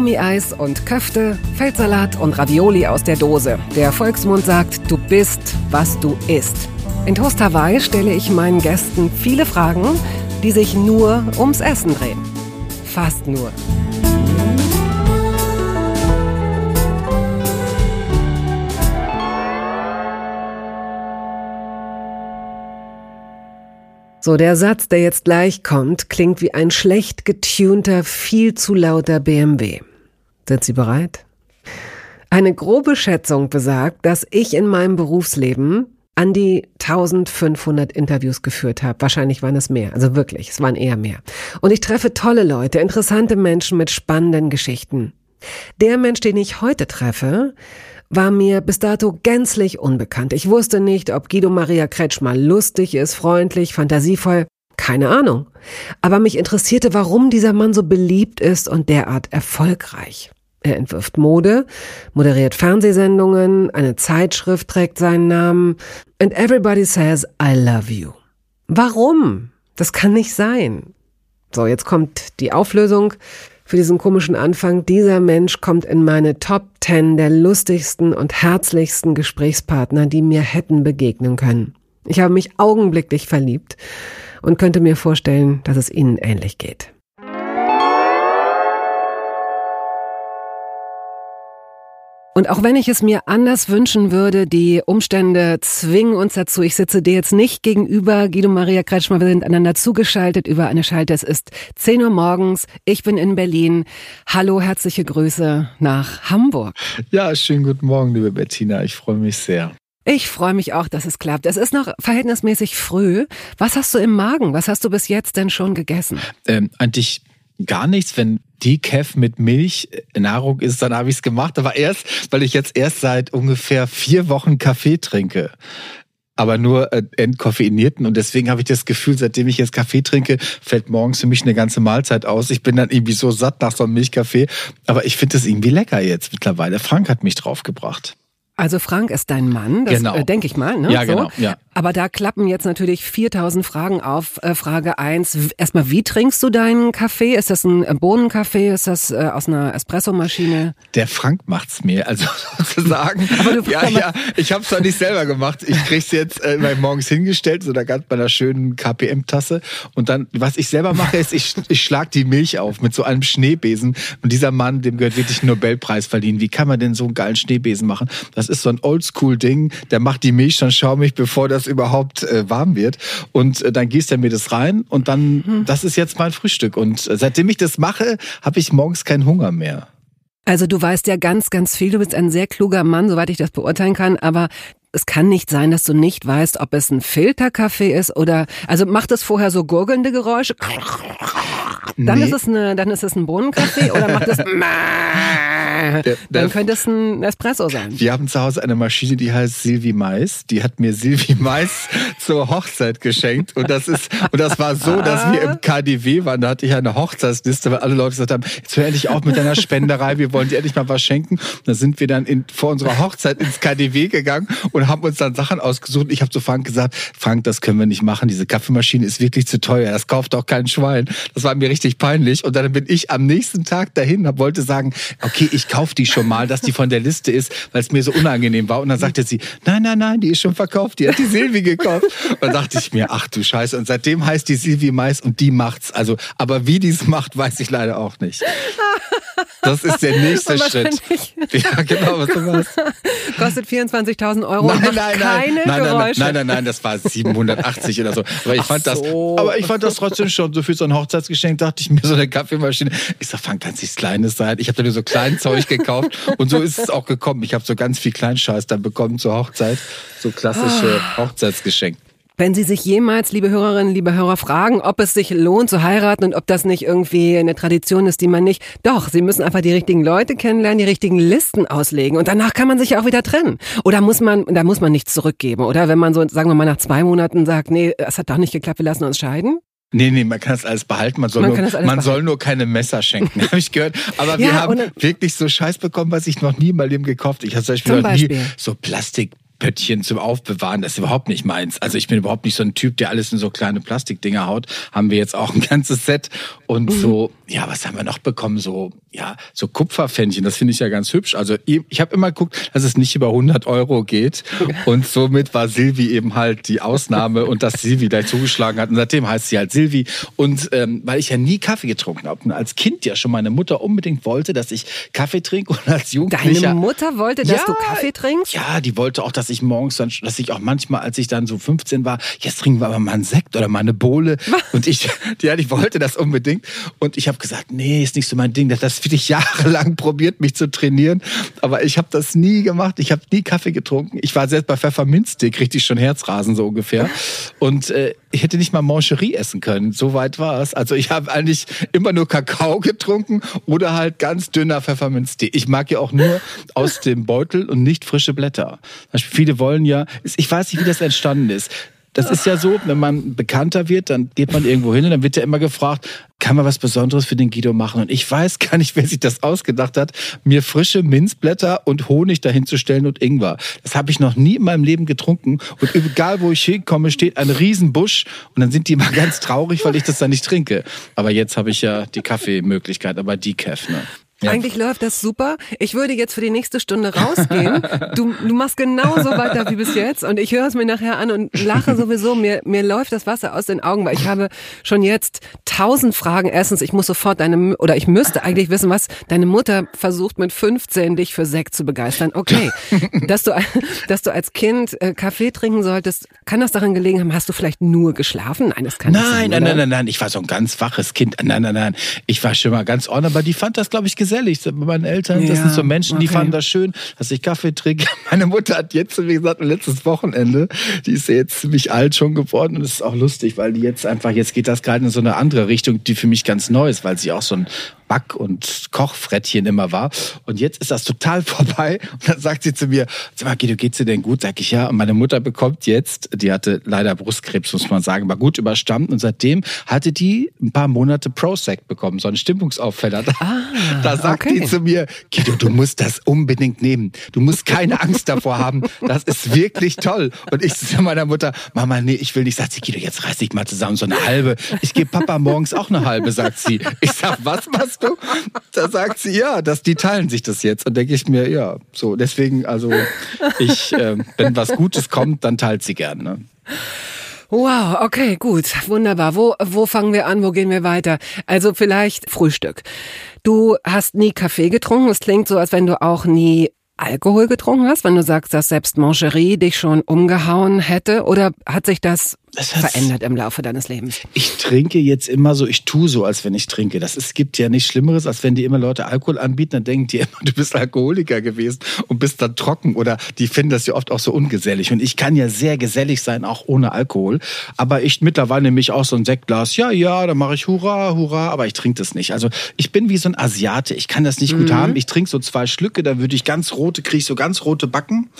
Kaugummi-Eis und Köfte, Feldsalat und Ravioli aus der Dose. Der Volksmund sagt, du bist, was du isst. In Toast Hawaii stelle ich meinen Gästen viele Fragen, die sich nur ums Essen drehen. Fast nur. So, der Satz, der jetzt gleich kommt, klingt wie ein schlecht getunter, viel zu lauter BMW. Sind Sie bereit? Eine grobe Schätzung besagt, dass ich in meinem Berufsleben an die 1500 Interviews geführt habe. Wahrscheinlich waren es mehr. Also wirklich, es waren eher mehr. Und ich treffe tolle Leute, interessante Menschen mit spannenden Geschichten. Der Mensch, den ich heute treffe, war mir bis dato gänzlich unbekannt. Ich wusste nicht, ob Guido Maria Kretschmer lustig ist, freundlich, fantasievoll. Keine Ahnung. Aber mich interessierte, warum dieser Mann so beliebt ist und derart erfolgreich. Er entwirft Mode, moderiert Fernsehsendungen, eine Zeitschrift trägt seinen Namen. And everybody says, I love you. Warum? Das kann nicht sein. So, jetzt kommt die Auflösung für diesen komischen Anfang. Dieser Mensch kommt in meine Top 10 der lustigsten und herzlichsten Gesprächspartner, die mir hätten begegnen können. Ich habe mich augenblicklich verliebt und könnte mir vorstellen, dass es Ihnen ähnlich geht. Und auch wenn ich es mir anders wünschen würde, die Umstände zwingen uns dazu. Ich sitze dir jetzt nicht gegenüber, Guido Maria Kretschmer, wir sind einander zugeschaltet über eine Schalte. Es ist 10 Uhr morgens, ich bin in Berlin. Hallo, herzliche Grüße nach Hamburg. Ja, schönen guten Morgen, liebe Bettina. Ich freue mich sehr. Ich freue mich auch, dass es klappt. Es ist noch verhältnismäßig früh. Was hast du im Magen? Was hast du bis jetzt denn schon gegessen? Ähm, eigentlich gar nichts. Wenn Decaf mit Milch äh, Nahrung ist, dann habe ich es gemacht. Aber erst, weil ich jetzt erst seit ungefähr vier Wochen Kaffee trinke aber nur äh, entkoffeinierten. Und deswegen habe ich das Gefühl, seitdem ich jetzt Kaffee trinke, fällt morgens für mich eine ganze Mahlzeit aus. Ich bin dann irgendwie so satt nach so einem Milchkaffee. Aber ich finde es irgendwie lecker jetzt mittlerweile. Frank hat mich draufgebracht. Also Frank ist dein Mann, das genau. äh, denke ich mal. Ne? Ja, so. genau. Ja. Aber da klappen jetzt natürlich 4000 Fragen auf. Äh, Frage eins: erstmal, wie trinkst du deinen Kaffee? Ist das ein Bohnenkaffee? Ist das äh, aus einer Espressomaschine? Der Frank macht's mir, also sozusagen. aber du, ja, ja, ich habe es zwar nicht selber gemacht. Ich krieg's jetzt äh, morgens hingestellt, so da ganz bei einer schönen KPM-Tasse. Und dann, was ich selber mache, ist, ich, ich schlag die Milch auf mit so einem Schneebesen. Und dieser Mann, dem gehört wirklich einen Nobelpreis verliehen. Wie kann man denn so einen geilen Schneebesen machen? Das ist so ein Oldschool-Ding. Der macht die Milch schon schaumig, bevor das überhaupt äh, warm wird. Und äh, dann gießt er mir das rein und dann, hm. das ist jetzt mein Frühstück. Und äh, seitdem ich das mache, habe ich morgens keinen Hunger mehr. Also du weißt ja ganz, ganz viel. Du bist ein sehr kluger Mann, soweit ich das beurteilen kann. Aber es kann nicht sein, dass du nicht weißt, ob es ein Filterkaffee ist oder, also macht es vorher so gurgelnde Geräusche? Dann nee. ist es eine, dann ist es ein Bohnenkaffee oder macht es dann könnte es ein Espresso sein. Wir haben zu Hause eine Maschine, die heißt Silvi Mais. Die hat mir Silvi Mais zur Hochzeit geschenkt und das ist und das war so, dass wir im KDW waren. Da hatte ich eine Hochzeitsliste, weil alle Leute gesagt haben: Jetzt hör endlich auf mit deiner Spenderei. Wir wollen dir endlich mal was schenken. Da sind wir dann in, vor unserer Hochzeit ins KDW gegangen und haben uns dann Sachen ausgesucht. Ich habe zu Frank gesagt: Frank, das können wir nicht machen. Diese Kaffeemaschine ist wirklich zu teuer. Das kauft auch kein Schwein. Das war mir richtig peinlich. Und dann bin ich am nächsten Tag dahin, wollte sagen: Okay, ich kaufe die schon mal, dass die von der Liste ist, weil es mir so unangenehm war. Und dann sagte sie, nein, nein, nein, die ist schon verkauft, die hat die Silvi gekauft. Und dann dachte ich mir, ach du Scheiße. Und seitdem heißt die Silvi Mais und die macht's. Also, aber wie die es macht, weiß ich leider auch nicht. Das ist der nächste Schritt. Ja, genau, was du machst. Kostet 24.000 Euro. Nein, nein, nein, keine nein, nein, nein, nein, nein, nein, das war 780 oder so. Aber ich fand so. das, aber ich fand das trotzdem schon so für so ein Hochzeitsgeschenk, dachte ich mir so eine Kaffeemaschine. Ich sag, fang ganz nichts Kleines sein. Ich habe da nur so klein Zeug gekauft und so ist es auch gekommen. Ich habe so ganz viel Kleinscheiß dann bekommen zur Hochzeit. So klassische ah. Hochzeitsgeschenk. Wenn Sie sich jemals, liebe Hörerinnen, liebe Hörer, fragen, ob es sich lohnt zu heiraten und ob das nicht irgendwie eine Tradition ist, die man nicht. Doch, Sie müssen einfach die richtigen Leute kennenlernen, die richtigen Listen auslegen und danach kann man sich ja auch wieder trennen. Oder muss man, da muss man nichts zurückgeben. Oder wenn man so, sagen wir mal, nach zwei Monaten sagt, nee, es hat doch nicht geklappt, wir lassen uns scheiden. Nee, nee, man kann das alles behalten. Man soll, man nur, man soll nur keine Messer schenken, habe ich gehört. Aber wir ja, haben wirklich so Scheiß bekommen, was ich noch nie in meinem Leben gekauft. Ich habe zum Beispiel, zum Beispiel noch nie so Plastik Pöttchen zum Aufbewahren, das ist überhaupt nicht meins. Also ich bin überhaupt nicht so ein Typ, der alles in so kleine Plastikdinger haut. Haben wir jetzt auch ein ganzes Set und mhm. so, ja, was haben wir noch bekommen? So ja, so Kupferpfännchen, das finde ich ja ganz hübsch. Also ich habe immer geguckt, dass es nicht über 100 Euro geht. Und somit war Silvi eben halt die Ausnahme und dass Silvi gleich zugeschlagen hat. Und seitdem heißt sie halt Silvi. Und ähm, weil ich ja nie Kaffee getrunken habe und als Kind ja schon meine Mutter unbedingt wollte, dass ich Kaffee trinke und als Jugendlicher... Deine Mutter wollte, dass ja, du Kaffee trinkst? Ja, die wollte auch, dass ich morgens dann, dass ich auch manchmal, als ich dann so 15 war, jetzt trinken wir aber mal einen Sekt oder mal eine Bohle. Und ich, ja, die wollte das unbedingt. Und ich habe gesagt, nee, ist nicht so mein Ding. Das wirklich jahrelang probiert, mich zu trainieren. Aber ich habe das nie gemacht. Ich habe nie Kaffee getrunken. Ich war selbst bei Pfefferminzstick, richtig schon Herzrasen so ungefähr. Und äh, ich hätte nicht mal Mancherie essen können. So weit war es. Also ich habe eigentlich immer nur Kakao getrunken oder halt ganz dünner Pfefferminztee. Ich mag ja auch nur aus dem Beutel und nicht frische Blätter. Viele wollen ja, ich weiß nicht, wie das entstanden ist. Das ist ja so, wenn man bekannter wird, dann geht man irgendwo hin und dann wird ja immer gefragt, kann man was Besonderes für den Guido machen? Und ich weiß gar nicht, wer sich das ausgedacht hat, mir frische Minzblätter und Honig dahin zu stellen und Ingwer. Das habe ich noch nie in meinem Leben getrunken. Und egal, wo ich hinkomme, steht ein Riesenbusch und dann sind die immer ganz traurig, weil ich das dann nicht trinke. Aber jetzt habe ich ja die Kaffeemöglichkeit, aber Decaf, ne? Ja. Eigentlich läuft das super. Ich würde jetzt für die nächste Stunde rausgehen. Du, du machst genauso weiter wie bis jetzt und ich höre es mir nachher an und lache sowieso. Mir, mir läuft das Wasser aus den Augen, weil ich habe schon jetzt tausend Fragen. Erstens, ich muss sofort deine, oder ich müsste eigentlich wissen, was deine Mutter versucht mit 15 dich für Sekt zu begeistern. Okay, dass du, dass du als Kind äh, Kaffee trinken solltest, kann das daran gelegen haben, hast du vielleicht nur geschlafen? Nein, das kann nein, nicht sein. Nein, nein, nein, nein, ich war so ein ganz waches Kind. Nein, nein, nein, ich war schon mal ganz ordentlich, aber die fand das, glaube ich, gesellig. Bei meinen Eltern, das sind so Menschen, die okay. fanden das schön, dass ich Kaffee trinke. Meine Mutter hat jetzt, wie gesagt, letztes Wochenende, die ist ja jetzt ziemlich alt schon geworden und es ist auch lustig, weil die jetzt einfach, jetzt geht das gerade in so eine andere Richtung, die für mich ganz neu ist, weil sie auch so ein Back- und Kochfrettchen immer war. Und jetzt ist das total vorbei. Und dann sagt sie zu mir, sag mal, Guido, geht's dir denn gut? Sag ich ja. Und meine Mutter bekommt jetzt, die hatte leider Brustkrebs, muss man sagen, war gut überstanden. Und seitdem hatte die ein paar Monate Prosec bekommen, so einen Stimmungsaufheller. Ah, da sagt okay. die zu mir, Guido, du musst das unbedingt nehmen. Du musst keine Angst davor haben. Das ist wirklich toll. Und ich zu meiner Mutter, Mama, nee, ich will nicht. Sagt sie, Guido, jetzt reiß dich mal zusammen, so eine halbe. Ich gebe Papa morgens auch eine halbe, sagt sie. Ich sag, was machst du? Da sagt sie, ja, dass die teilen sich das jetzt. Und denke ich mir, ja, so, deswegen, also ich, äh, wenn was Gutes kommt, dann teilt sie gern. Ne? Wow, okay, gut, wunderbar. Wo, wo fangen wir an? Wo gehen wir weiter? Also vielleicht Frühstück. Du hast nie Kaffee getrunken. Es klingt so, als wenn du auch nie Alkohol getrunken hast, wenn du sagst, dass selbst Mangerie dich schon umgehauen hätte? Oder hat sich das das verändert im Laufe deines Lebens? Ich trinke jetzt immer so, ich tue so, als wenn ich trinke. Das ist, gibt ja nichts Schlimmeres, als wenn die immer Leute Alkohol anbieten, dann denken die immer, du bist Alkoholiker gewesen und bist dann trocken oder die finden das ja oft auch so ungesellig. Und ich kann ja sehr gesellig sein, auch ohne Alkohol. Aber ich mittlerweile nehme ich auch so ein Sektglas. Ja, ja, dann mache ich Hurra, Hurra, aber ich trinke das nicht. Also ich bin wie so ein Asiate. Ich kann das nicht mhm. gut haben. Ich trinke so zwei Schlücke, da würde ich ganz rote, kriege ich so ganz rote Backen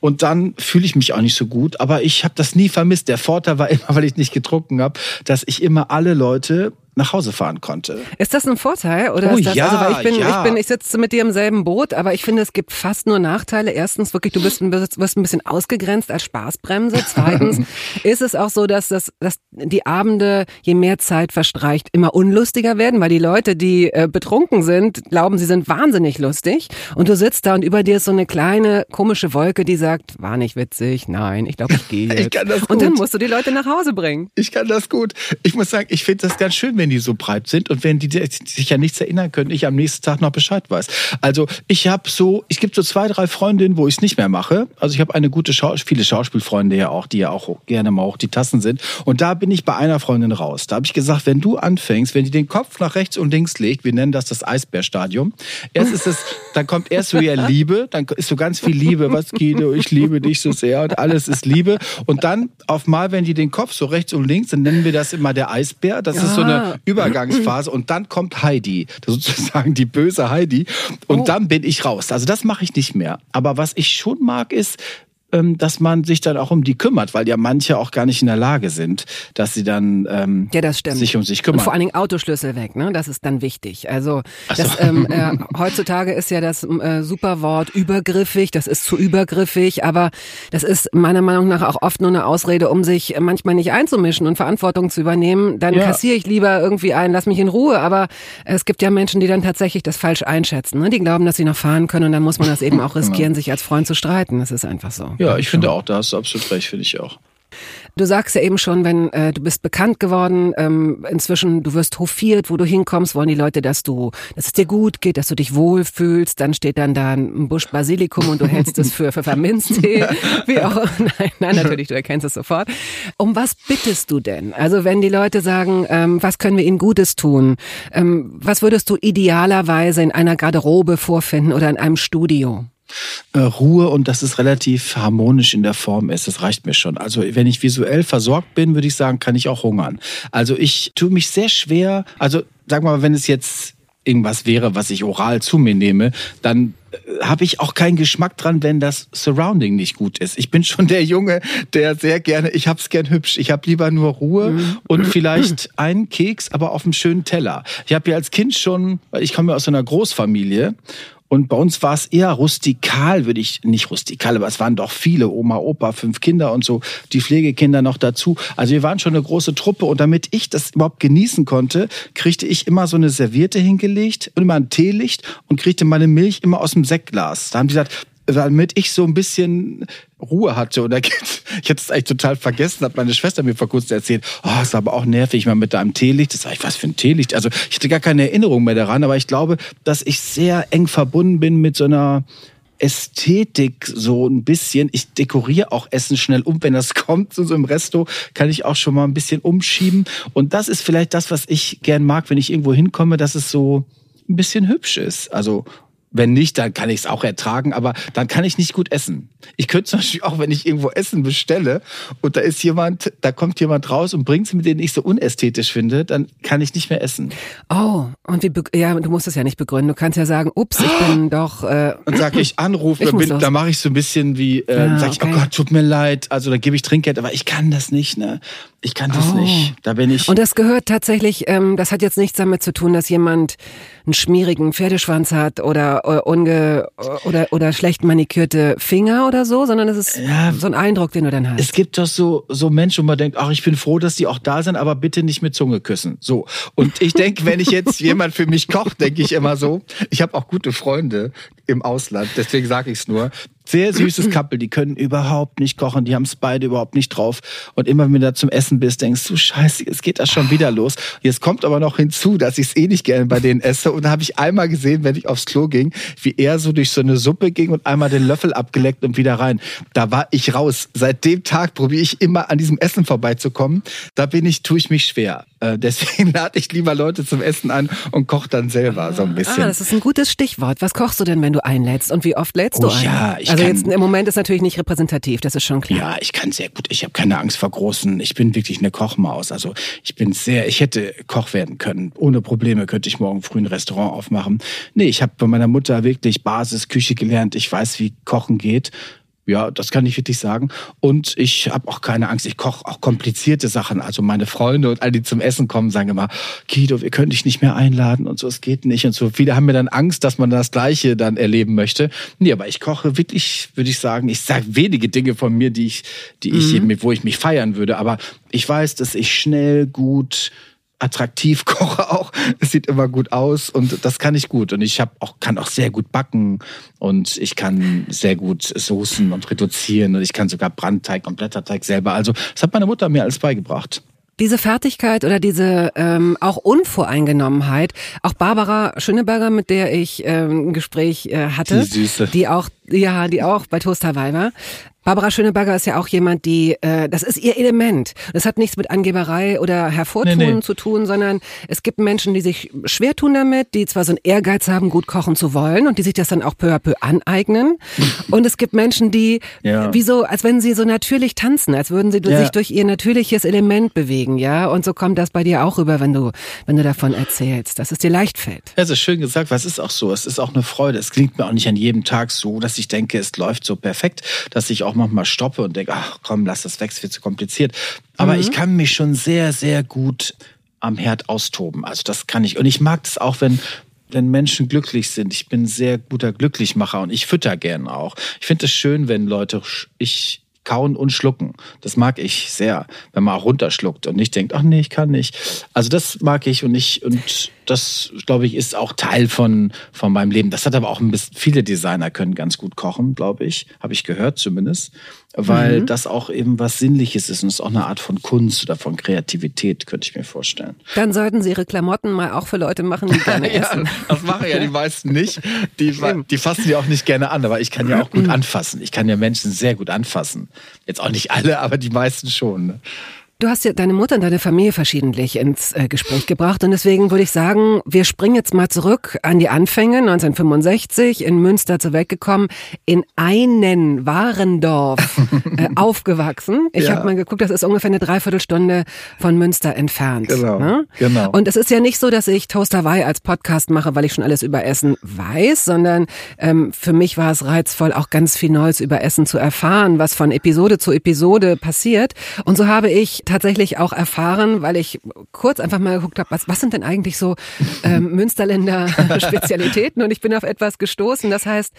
und dann fühle ich mich auch nicht so gut. Aber ich habe das nie vermisst. Der Vorteil war immer, weil ich nicht getrunken habe, dass ich immer alle Leute nach Hause fahren konnte. Ist das ein Vorteil oder oh, ist das, ja, also ich bin, ja. ich bin, ich sitze mit dir im selben Boot, aber ich finde, es gibt fast nur Nachteile. Erstens wirklich, du bist, wirst ein bisschen ausgegrenzt als Spaßbremse. Zweitens ist es auch so, dass das, dass die Abende, je mehr Zeit verstreicht, immer unlustiger werden, weil die Leute, die äh, betrunken sind, glauben, sie sind wahnsinnig lustig und du sitzt da und über dir ist so eine kleine komische Wolke, die sagt, war nicht witzig, nein, ich glaube, ich gehe jetzt. Ich kann das gut. Und dann musst du die Leute nach Hause bringen. Ich kann das gut. Ich muss sagen, ich finde das ganz schön, wenn wenn die so breit sind und wenn die sich ja nichts erinnern können, ich am nächsten Tag noch Bescheid weiß. Also ich habe so, ich gibt so zwei, drei Freundinnen, wo ich es nicht mehr mache. Also ich habe eine gute, Schau viele Schauspielfreunde ja auch, die ja auch gerne mal auch die Tassen sind. Und da bin ich bei einer Freundin raus. Da habe ich gesagt, wenn du anfängst, wenn die den Kopf nach rechts und links legt, wir nennen das das Eisbärstadium. Erst ist es, dann kommt erst so ja Liebe, dann ist so ganz viel Liebe, was Guido, ich liebe dich so sehr und alles ist Liebe. Und dann auf mal, wenn die den Kopf so rechts und links, dann nennen wir das immer der Eisbär. Das ja. ist so eine Übergangsphase und dann kommt Heidi, sozusagen die böse Heidi und oh. dann bin ich raus. Also das mache ich nicht mehr. Aber was ich schon mag ist, dass man sich dann auch um die kümmert, weil ja manche auch gar nicht in der Lage sind, dass sie dann ähm, ja, sich um sich kümmern. Und vor allen Dingen Autoschlüssel weg, ne? Das ist dann wichtig. Also so. das, ähm, äh, heutzutage ist ja das äh, Superwort übergriffig, das ist zu übergriffig, aber das ist meiner Meinung nach auch oft nur eine Ausrede, um sich manchmal nicht einzumischen und Verantwortung zu übernehmen. Dann ja. kassiere ich lieber irgendwie ein, lass mich in Ruhe. Aber es gibt ja Menschen, die dann tatsächlich das falsch einschätzen. Ne? Die glauben, dass sie noch fahren können und dann muss man das eben auch riskieren, genau. sich als Freund zu streiten. Das ist einfach so. Ja, ich finde auch, da hast du absolut recht, finde ich auch. Du sagst ja eben schon, wenn äh, du bist bekannt geworden, ähm, inzwischen du wirst hofiert, wo du hinkommst, wollen die Leute, dass du, dass es dir gut geht, dass du dich wohlfühlst. Dann steht dann da ein Busch Basilikum und du hältst es für Pfefferminztee. Wie auch. Nein, nein, natürlich, du erkennst es sofort. Um was bittest du denn? Also wenn die Leute sagen, ähm, was können wir ihnen Gutes tun? Ähm, was würdest du idealerweise in einer Garderobe vorfinden oder in einem Studio? Äh, Ruhe und dass es relativ harmonisch in der Form ist. Das reicht mir schon. Also wenn ich visuell versorgt bin, würde ich sagen, kann ich auch hungern. Also ich tue mich sehr schwer, also sag mal, wenn es jetzt irgendwas wäre, was ich oral zu mir nehme, dann äh, habe ich auch keinen Geschmack dran, wenn das Surrounding nicht gut ist. Ich bin schon der Junge, der sehr gerne, ich hab's gern hübsch. Ich habe lieber nur Ruhe mhm. und vielleicht einen Keks, aber auf einem schönen Teller. Ich habe ja als Kind schon, ich komme ja aus einer Großfamilie und bei uns war es eher rustikal, würde ich, nicht rustikal, aber es waren doch viele, Oma, Opa, fünf Kinder und so, die Pflegekinder noch dazu. Also wir waren schon eine große Truppe und damit ich das überhaupt genießen konnte, kriegte ich immer so eine Serviette hingelegt und immer ein Teelicht und kriegte meine Milch immer aus dem Sektglas. Da haben die gesagt, damit ich so ein bisschen Ruhe hatte. Und ich hatte es eigentlich total vergessen, hat meine Schwester mir vor kurzem erzählt, oh, ist aber auch nervig, mal mit deinem Teelicht. Das sag ich, was für ein Teelicht? Also ich hatte gar keine Erinnerung mehr daran, aber ich glaube, dass ich sehr eng verbunden bin mit so einer Ästhetik so ein bisschen. Ich dekoriere auch Essen schnell um, wenn das kommt. So im Resto kann ich auch schon mal ein bisschen umschieben. Und das ist vielleicht das, was ich gern mag, wenn ich irgendwo hinkomme, dass es so ein bisschen hübsch ist. Also wenn nicht, dann kann ich es auch ertragen, aber dann kann ich nicht gut essen. Ich könnte zum Beispiel auch, wenn ich irgendwo Essen bestelle und da ist jemand, da kommt jemand raus und bringt es mir, den ich so unästhetisch finde, dann kann ich nicht mehr essen. Oh, und wie, ja, du musst es ja nicht begründen. Du kannst ja sagen, ups, ich bin doch. Äh, und sag ich anrufe, ich bin, da mache ich so ein bisschen wie, äh, ja, sag ich, oh okay. oh Gott, tut mir leid, also da gebe ich Trinkgeld, aber ich kann das nicht, ne? Ich kann das oh. nicht. Da bin ich. Und das gehört tatsächlich, ähm, das hat jetzt nichts damit zu tun, dass jemand einen schmierigen Pferdeschwanz hat oder äh, unge, oder oder schlecht manikürte Finger oder so, sondern es ist ja, so ein Eindruck, den du dann hast. Es gibt doch so so Menschen, wo man denkt, ach, ich bin froh, dass die auch da sind, aber bitte nicht mit Zunge küssen. So. Und ich denke, wenn ich jetzt jemand für mich kocht, denke ich immer so. Ich habe auch gute Freunde im Ausland, deswegen sage ich es nur sehr süßes Couple, die können überhaupt nicht kochen, die haben es beide überhaupt nicht drauf. Und immer wenn du da zum Essen bist, denkst du, scheiße, es geht das schon wieder los. Jetzt kommt aber noch hinzu, dass ich es eh nicht gerne bei denen esse. Und da habe ich einmal gesehen, wenn ich aufs Klo ging, wie er so durch so eine Suppe ging und einmal den Löffel abgeleckt und wieder rein. Da war ich raus. Seit dem Tag probiere ich immer an diesem Essen vorbeizukommen. Da bin ich, tue ich mich schwer. Äh, deswegen lade ich lieber Leute zum Essen an und koche dann selber so ein bisschen. Ah, das ist ein gutes Stichwort. Was kochst du denn, wenn du einlädst und wie oft lädst oh, du ein? Ja, ich also jetzt im Moment ist natürlich nicht repräsentativ, das ist schon klar. Ja, ich kann sehr gut. Ich habe keine Angst vor großen. Ich bin wirklich eine Kochmaus. Also ich bin sehr, ich hätte Koch werden können. Ohne Probleme könnte ich morgen früh ein Restaurant aufmachen. Nee, ich habe bei meiner Mutter wirklich Basisküche gelernt. Ich weiß, wie Kochen geht. Ja, das kann ich wirklich sagen. Und ich habe auch keine Angst. Ich koche auch komplizierte Sachen. Also meine Freunde und all die zum Essen kommen, sagen immer, Guido, wir können dich nicht mehr einladen und so, es geht nicht. Und so viele haben mir dann Angst, dass man das Gleiche dann erleben möchte. Nee, aber ich koche wirklich, würde ich sagen, ich sage wenige Dinge von mir, die ich, die ich, mhm. wo ich mich feiern würde. Aber ich weiß, dass ich schnell, gut, attraktiv koche auch. Es sieht immer gut aus und das kann ich gut. Und ich hab auch, kann auch sehr gut backen und ich kann sehr gut soßen und reduzieren und ich kann sogar Brandteig und Blätterteig selber. Also das hat meine Mutter mir alles beigebracht. Diese Fertigkeit oder diese ähm, auch Unvoreingenommenheit, auch Barbara Schöneberger, mit der ich ähm, ein Gespräch äh, hatte, die, Süße. die auch ja, die auch bei Toaster Weiber, Barbara Schöneberger ist ja auch jemand, die, äh, das ist ihr Element. Das hat nichts mit Angeberei oder Hervortun nee, nee. zu tun, sondern es gibt Menschen, die sich schwer tun damit, die zwar so einen Ehrgeiz haben, gut kochen zu wollen und die sich das dann auch peu à peu aneignen. und es gibt Menschen, die, ja. wie so, als wenn sie so natürlich tanzen, als würden sie ja. sich durch ihr natürliches Element bewegen, ja. Und so kommt das bei dir auch rüber, wenn du, wenn du davon erzählst, dass es dir leicht fällt. Ja, das ist schön gesagt, was ist auch so. Es ist auch eine Freude. Es klingt mir auch nicht an jedem Tag so, dass ich denke, es läuft so perfekt, dass ich auch manchmal stoppe und denke, ach komm, lass das weg, es wird zu kompliziert. Aber mhm. ich kann mich schon sehr, sehr gut am Herd austoben. Also das kann ich. Und ich mag das auch, wenn wenn Menschen glücklich sind. Ich bin ein sehr guter Glücklichmacher und ich fütter gern auch. Ich finde es schön, wenn Leute ich kauen und schlucken. Das mag ich sehr, wenn man auch runterschluckt und nicht denkt, ach nee, ich kann nicht. Also das mag ich und ich und das glaube ich ist auch Teil von von meinem Leben. Das hat aber auch ein bisschen viele Designer können ganz gut kochen, glaube ich, habe ich gehört zumindest weil mhm. das auch eben was Sinnliches ist und es ist auch eine Art von Kunst oder von Kreativität, könnte ich mir vorstellen. Dann sollten Sie Ihre Klamotten mal auch für Leute machen, die gerne ja, essen. Das machen ja die meisten nicht. Die, die fassen die auch nicht gerne an, aber ich kann ja auch gut mhm. anfassen. Ich kann ja Menschen sehr gut anfassen. Jetzt auch nicht alle, aber die meisten schon. Ne? Du hast ja deine Mutter und deine Familie verschiedentlich ins äh, Gespräch gebracht und deswegen würde ich sagen, wir springen jetzt mal zurück an die Anfänge 1965 in Münster zur Welt gekommen, in einen Warendorf äh, aufgewachsen. Ich ja. habe mal geguckt, das ist ungefähr eine Dreiviertelstunde von Münster entfernt. Genau, ne? genau. Und es ist ja nicht so, dass ich Toast Hawaii als Podcast mache, weil ich schon alles über Essen weiß, sondern ähm, für mich war es reizvoll, auch ganz viel Neues über Essen zu erfahren, was von Episode zu Episode passiert. Und so habe ich tatsächlich auch erfahren, weil ich kurz einfach mal geguckt habe, was, was sind denn eigentlich so ähm, Münsterländer Spezialitäten? Und ich bin auf etwas gestoßen, das heißt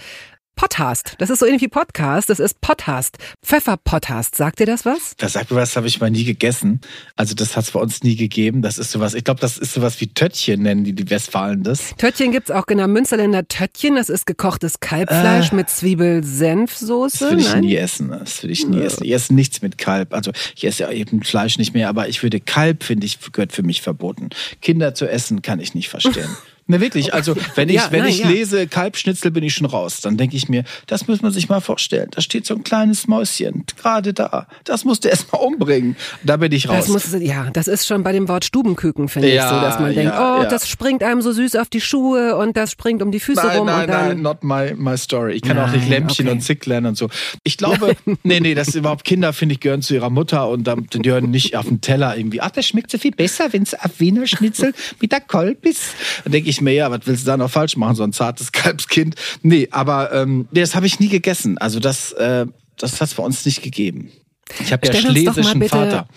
Podcast. Das ist so ähnlich wie Podcast. Das ist Podcast. Pfefferpodcast. Sagt dir das was? Das sagt mir was, habe ich mal nie gegessen. Also das hat es bei uns nie gegeben. Das ist sowas, ich glaube, das ist sowas wie Töttchen, nennen die die Westfalen das. Töttchen gibt's auch, genau. Münsterländer Töttchen. Das ist gekochtes Kalbfleisch äh, mit Zwiebel-Senfsoße. Das würde ich Nein? nie essen. Das würde ich nie essen. Ich esse nichts mit Kalb. Also ich esse ja eben Fleisch nicht mehr, aber ich würde Kalb, finde ich, gehört für mich verboten. Kinder zu essen, kann ich nicht verstehen. Ne, wirklich. Also, wenn ich, ja, wenn nein, ich ja. lese Kalbschnitzel, bin ich schon raus. Dann denke ich mir, das muss man sich mal vorstellen. Da steht so ein kleines Mäuschen, gerade da. Das musst du erst mal umbringen. Da bin ich raus. Das muss, ja, das ist schon bei dem Wort Stubenküken, finde ja, ich so, dass man denkt, oh, das springt einem so süß auf die Schuhe und das springt um die Füße nein, rum. Nein, und dann nein, not my, my story. Ich kann nein, auch nicht Lämpchen okay. und Zick lernen und so. Ich glaube, nee, nee, das ist überhaupt Kinder, finde ich, gehören zu ihrer Mutter und dann, die gehören nicht auf den Teller irgendwie. Ach, das schmeckt so viel besser, wenn es auf Wiener Schnitzel mit der Kolb ist. Dann denke ich mir, ja, was willst du dann noch falsch machen, so ein zartes Kalbskind. Nee, aber ähm, das habe ich nie gegessen. Also das, äh, das hat es bei uns nicht gegeben. Ich habe ja schlesischen Vater.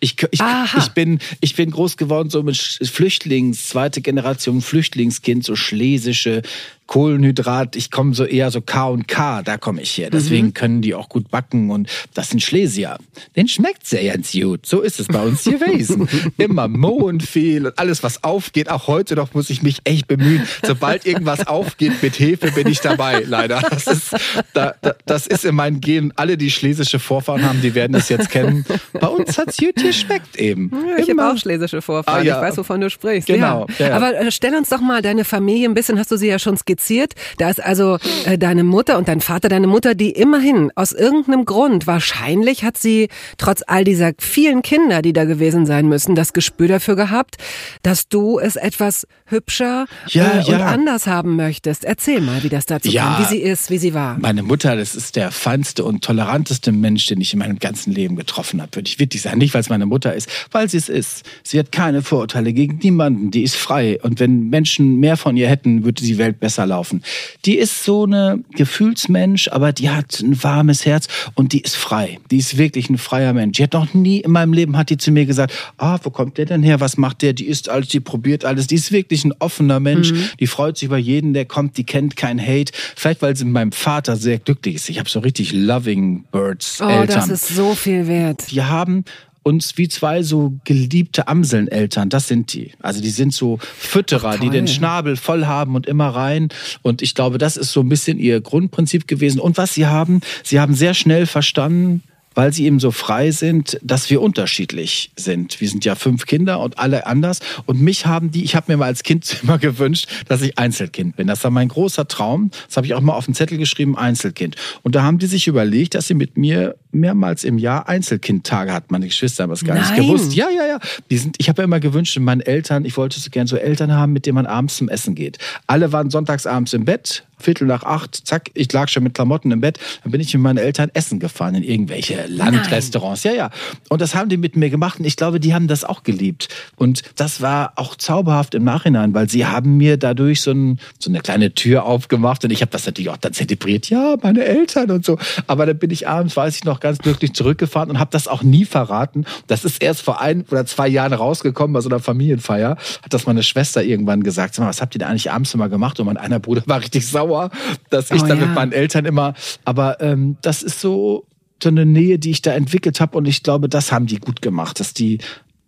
Ich, ich, ich, bin, ich bin groß geworden so mit Flüchtlings, zweite Generation Flüchtlingskind, so schlesische Kohlenhydrat, ich komme so eher so K und K, da komme ich her. Deswegen mhm. können die auch gut backen und das sind Schlesier. Den schmeckt sehr ganz gut. So ist es bei uns gewesen. Immer Mohn viel und alles, was aufgeht. Auch heute noch muss ich mich echt bemühen. Sobald irgendwas aufgeht mit Hefe, bin ich dabei, leider. Das ist, da, da, das ist in meinen Genen. Alle, die schlesische Vorfahren haben, die werden es jetzt kennen. Bei uns hat's gut geschmeckt eben. Ja, ich habe auch schlesische Vorfahren. Ah, ja. Ich weiß, wovon du sprichst. Genau. Ja. Aber äh, stell uns doch mal deine Familie ein bisschen, hast du sie ja schon skizziert skizziert. Da ist also äh, deine Mutter und dein Vater, deine Mutter, die immerhin aus irgendeinem Grund, wahrscheinlich hat sie trotz all dieser vielen Kinder, die da gewesen sein müssen, das Gespür dafür gehabt, dass du es etwas hübscher ja, äh, ja. und anders haben möchtest. Erzähl mal, wie das dazu ja, kam, wie sie ist, wie sie war. Meine Mutter, das ist der feinste und toleranteste Mensch, den ich in meinem ganzen Leben getroffen habe, würde ich wirklich sagen. Nicht, weil es meine Mutter ist, weil sie es ist. Sie hat keine Vorurteile gegen niemanden, die ist frei. Und wenn Menschen mehr von ihr hätten, würde die Welt besser laufen. Die ist so eine Gefühlsmensch, aber die hat ein warmes Herz und die ist frei. Die ist wirklich ein freier Mensch. Die hat noch nie in meinem Leben hat die zu mir gesagt, ah, wo kommt der denn her? Was macht der? Die isst alles, die probiert alles. Die ist wirklich ein offener Mensch. Mhm. Die freut sich über jeden, der kommt. Die kennt kein Hate. Vielleicht, weil sie mit meinem Vater sehr glücklich ist. Ich habe so richtig loving Birds oh, Eltern. das ist so viel wert. Die haben uns wie zwei so geliebte Amselneltern, das sind die. Also die sind so Fütterer, Ach, die den Schnabel voll haben und immer rein. Und ich glaube, das ist so ein bisschen ihr Grundprinzip gewesen. Und was sie haben, sie haben sehr schnell verstanden, weil sie eben so frei sind, dass wir unterschiedlich sind. Wir sind ja fünf Kinder und alle anders. Und mich haben die, ich habe mir mal als Kind immer gewünscht, dass ich Einzelkind bin. Das war mein großer Traum. Das habe ich auch mal auf den Zettel geschrieben, Einzelkind. Und da haben die sich überlegt, dass sie mit mir mehrmals im Jahr Einzelkindtage hat. Meine Geschwister haben es gar Nein. nicht gewusst. Ja, ja, ja. Die sind, ich habe ja immer gewünscht, meine Eltern, ich wollte so gern so Eltern haben, mit denen man abends zum Essen geht. Alle waren sonntagsabends im Bett, Viertel nach acht, zack, ich lag schon mit Klamotten im Bett. Dann bin ich mit meinen Eltern essen gefahren in irgendwelche äh, Landrestaurants. Ja, ja. Und das haben die mit mir gemacht und ich glaube, die haben das auch geliebt. Und das war auch zauberhaft im Nachhinein, weil sie haben mir dadurch so, ein, so eine kleine Tür aufgemacht und ich habe das natürlich auch dann zelebriert. Ja, meine Eltern und so. Aber dann bin ich abends, weiß ich noch, ganz glücklich zurückgefahren und habe das auch nie verraten. Das ist erst vor ein oder zwei Jahren rausgekommen bei so einer Familienfeier. Hat das meine Schwester irgendwann gesagt. Sag mal, was habt ihr da eigentlich abends immer gemacht? Und mein einer Bruder war richtig sauer, dass ich oh, dann ja. mit meinen Eltern immer. Aber ähm, das ist so so eine Nähe, die ich da entwickelt habe und ich glaube, das haben die gut gemacht, dass die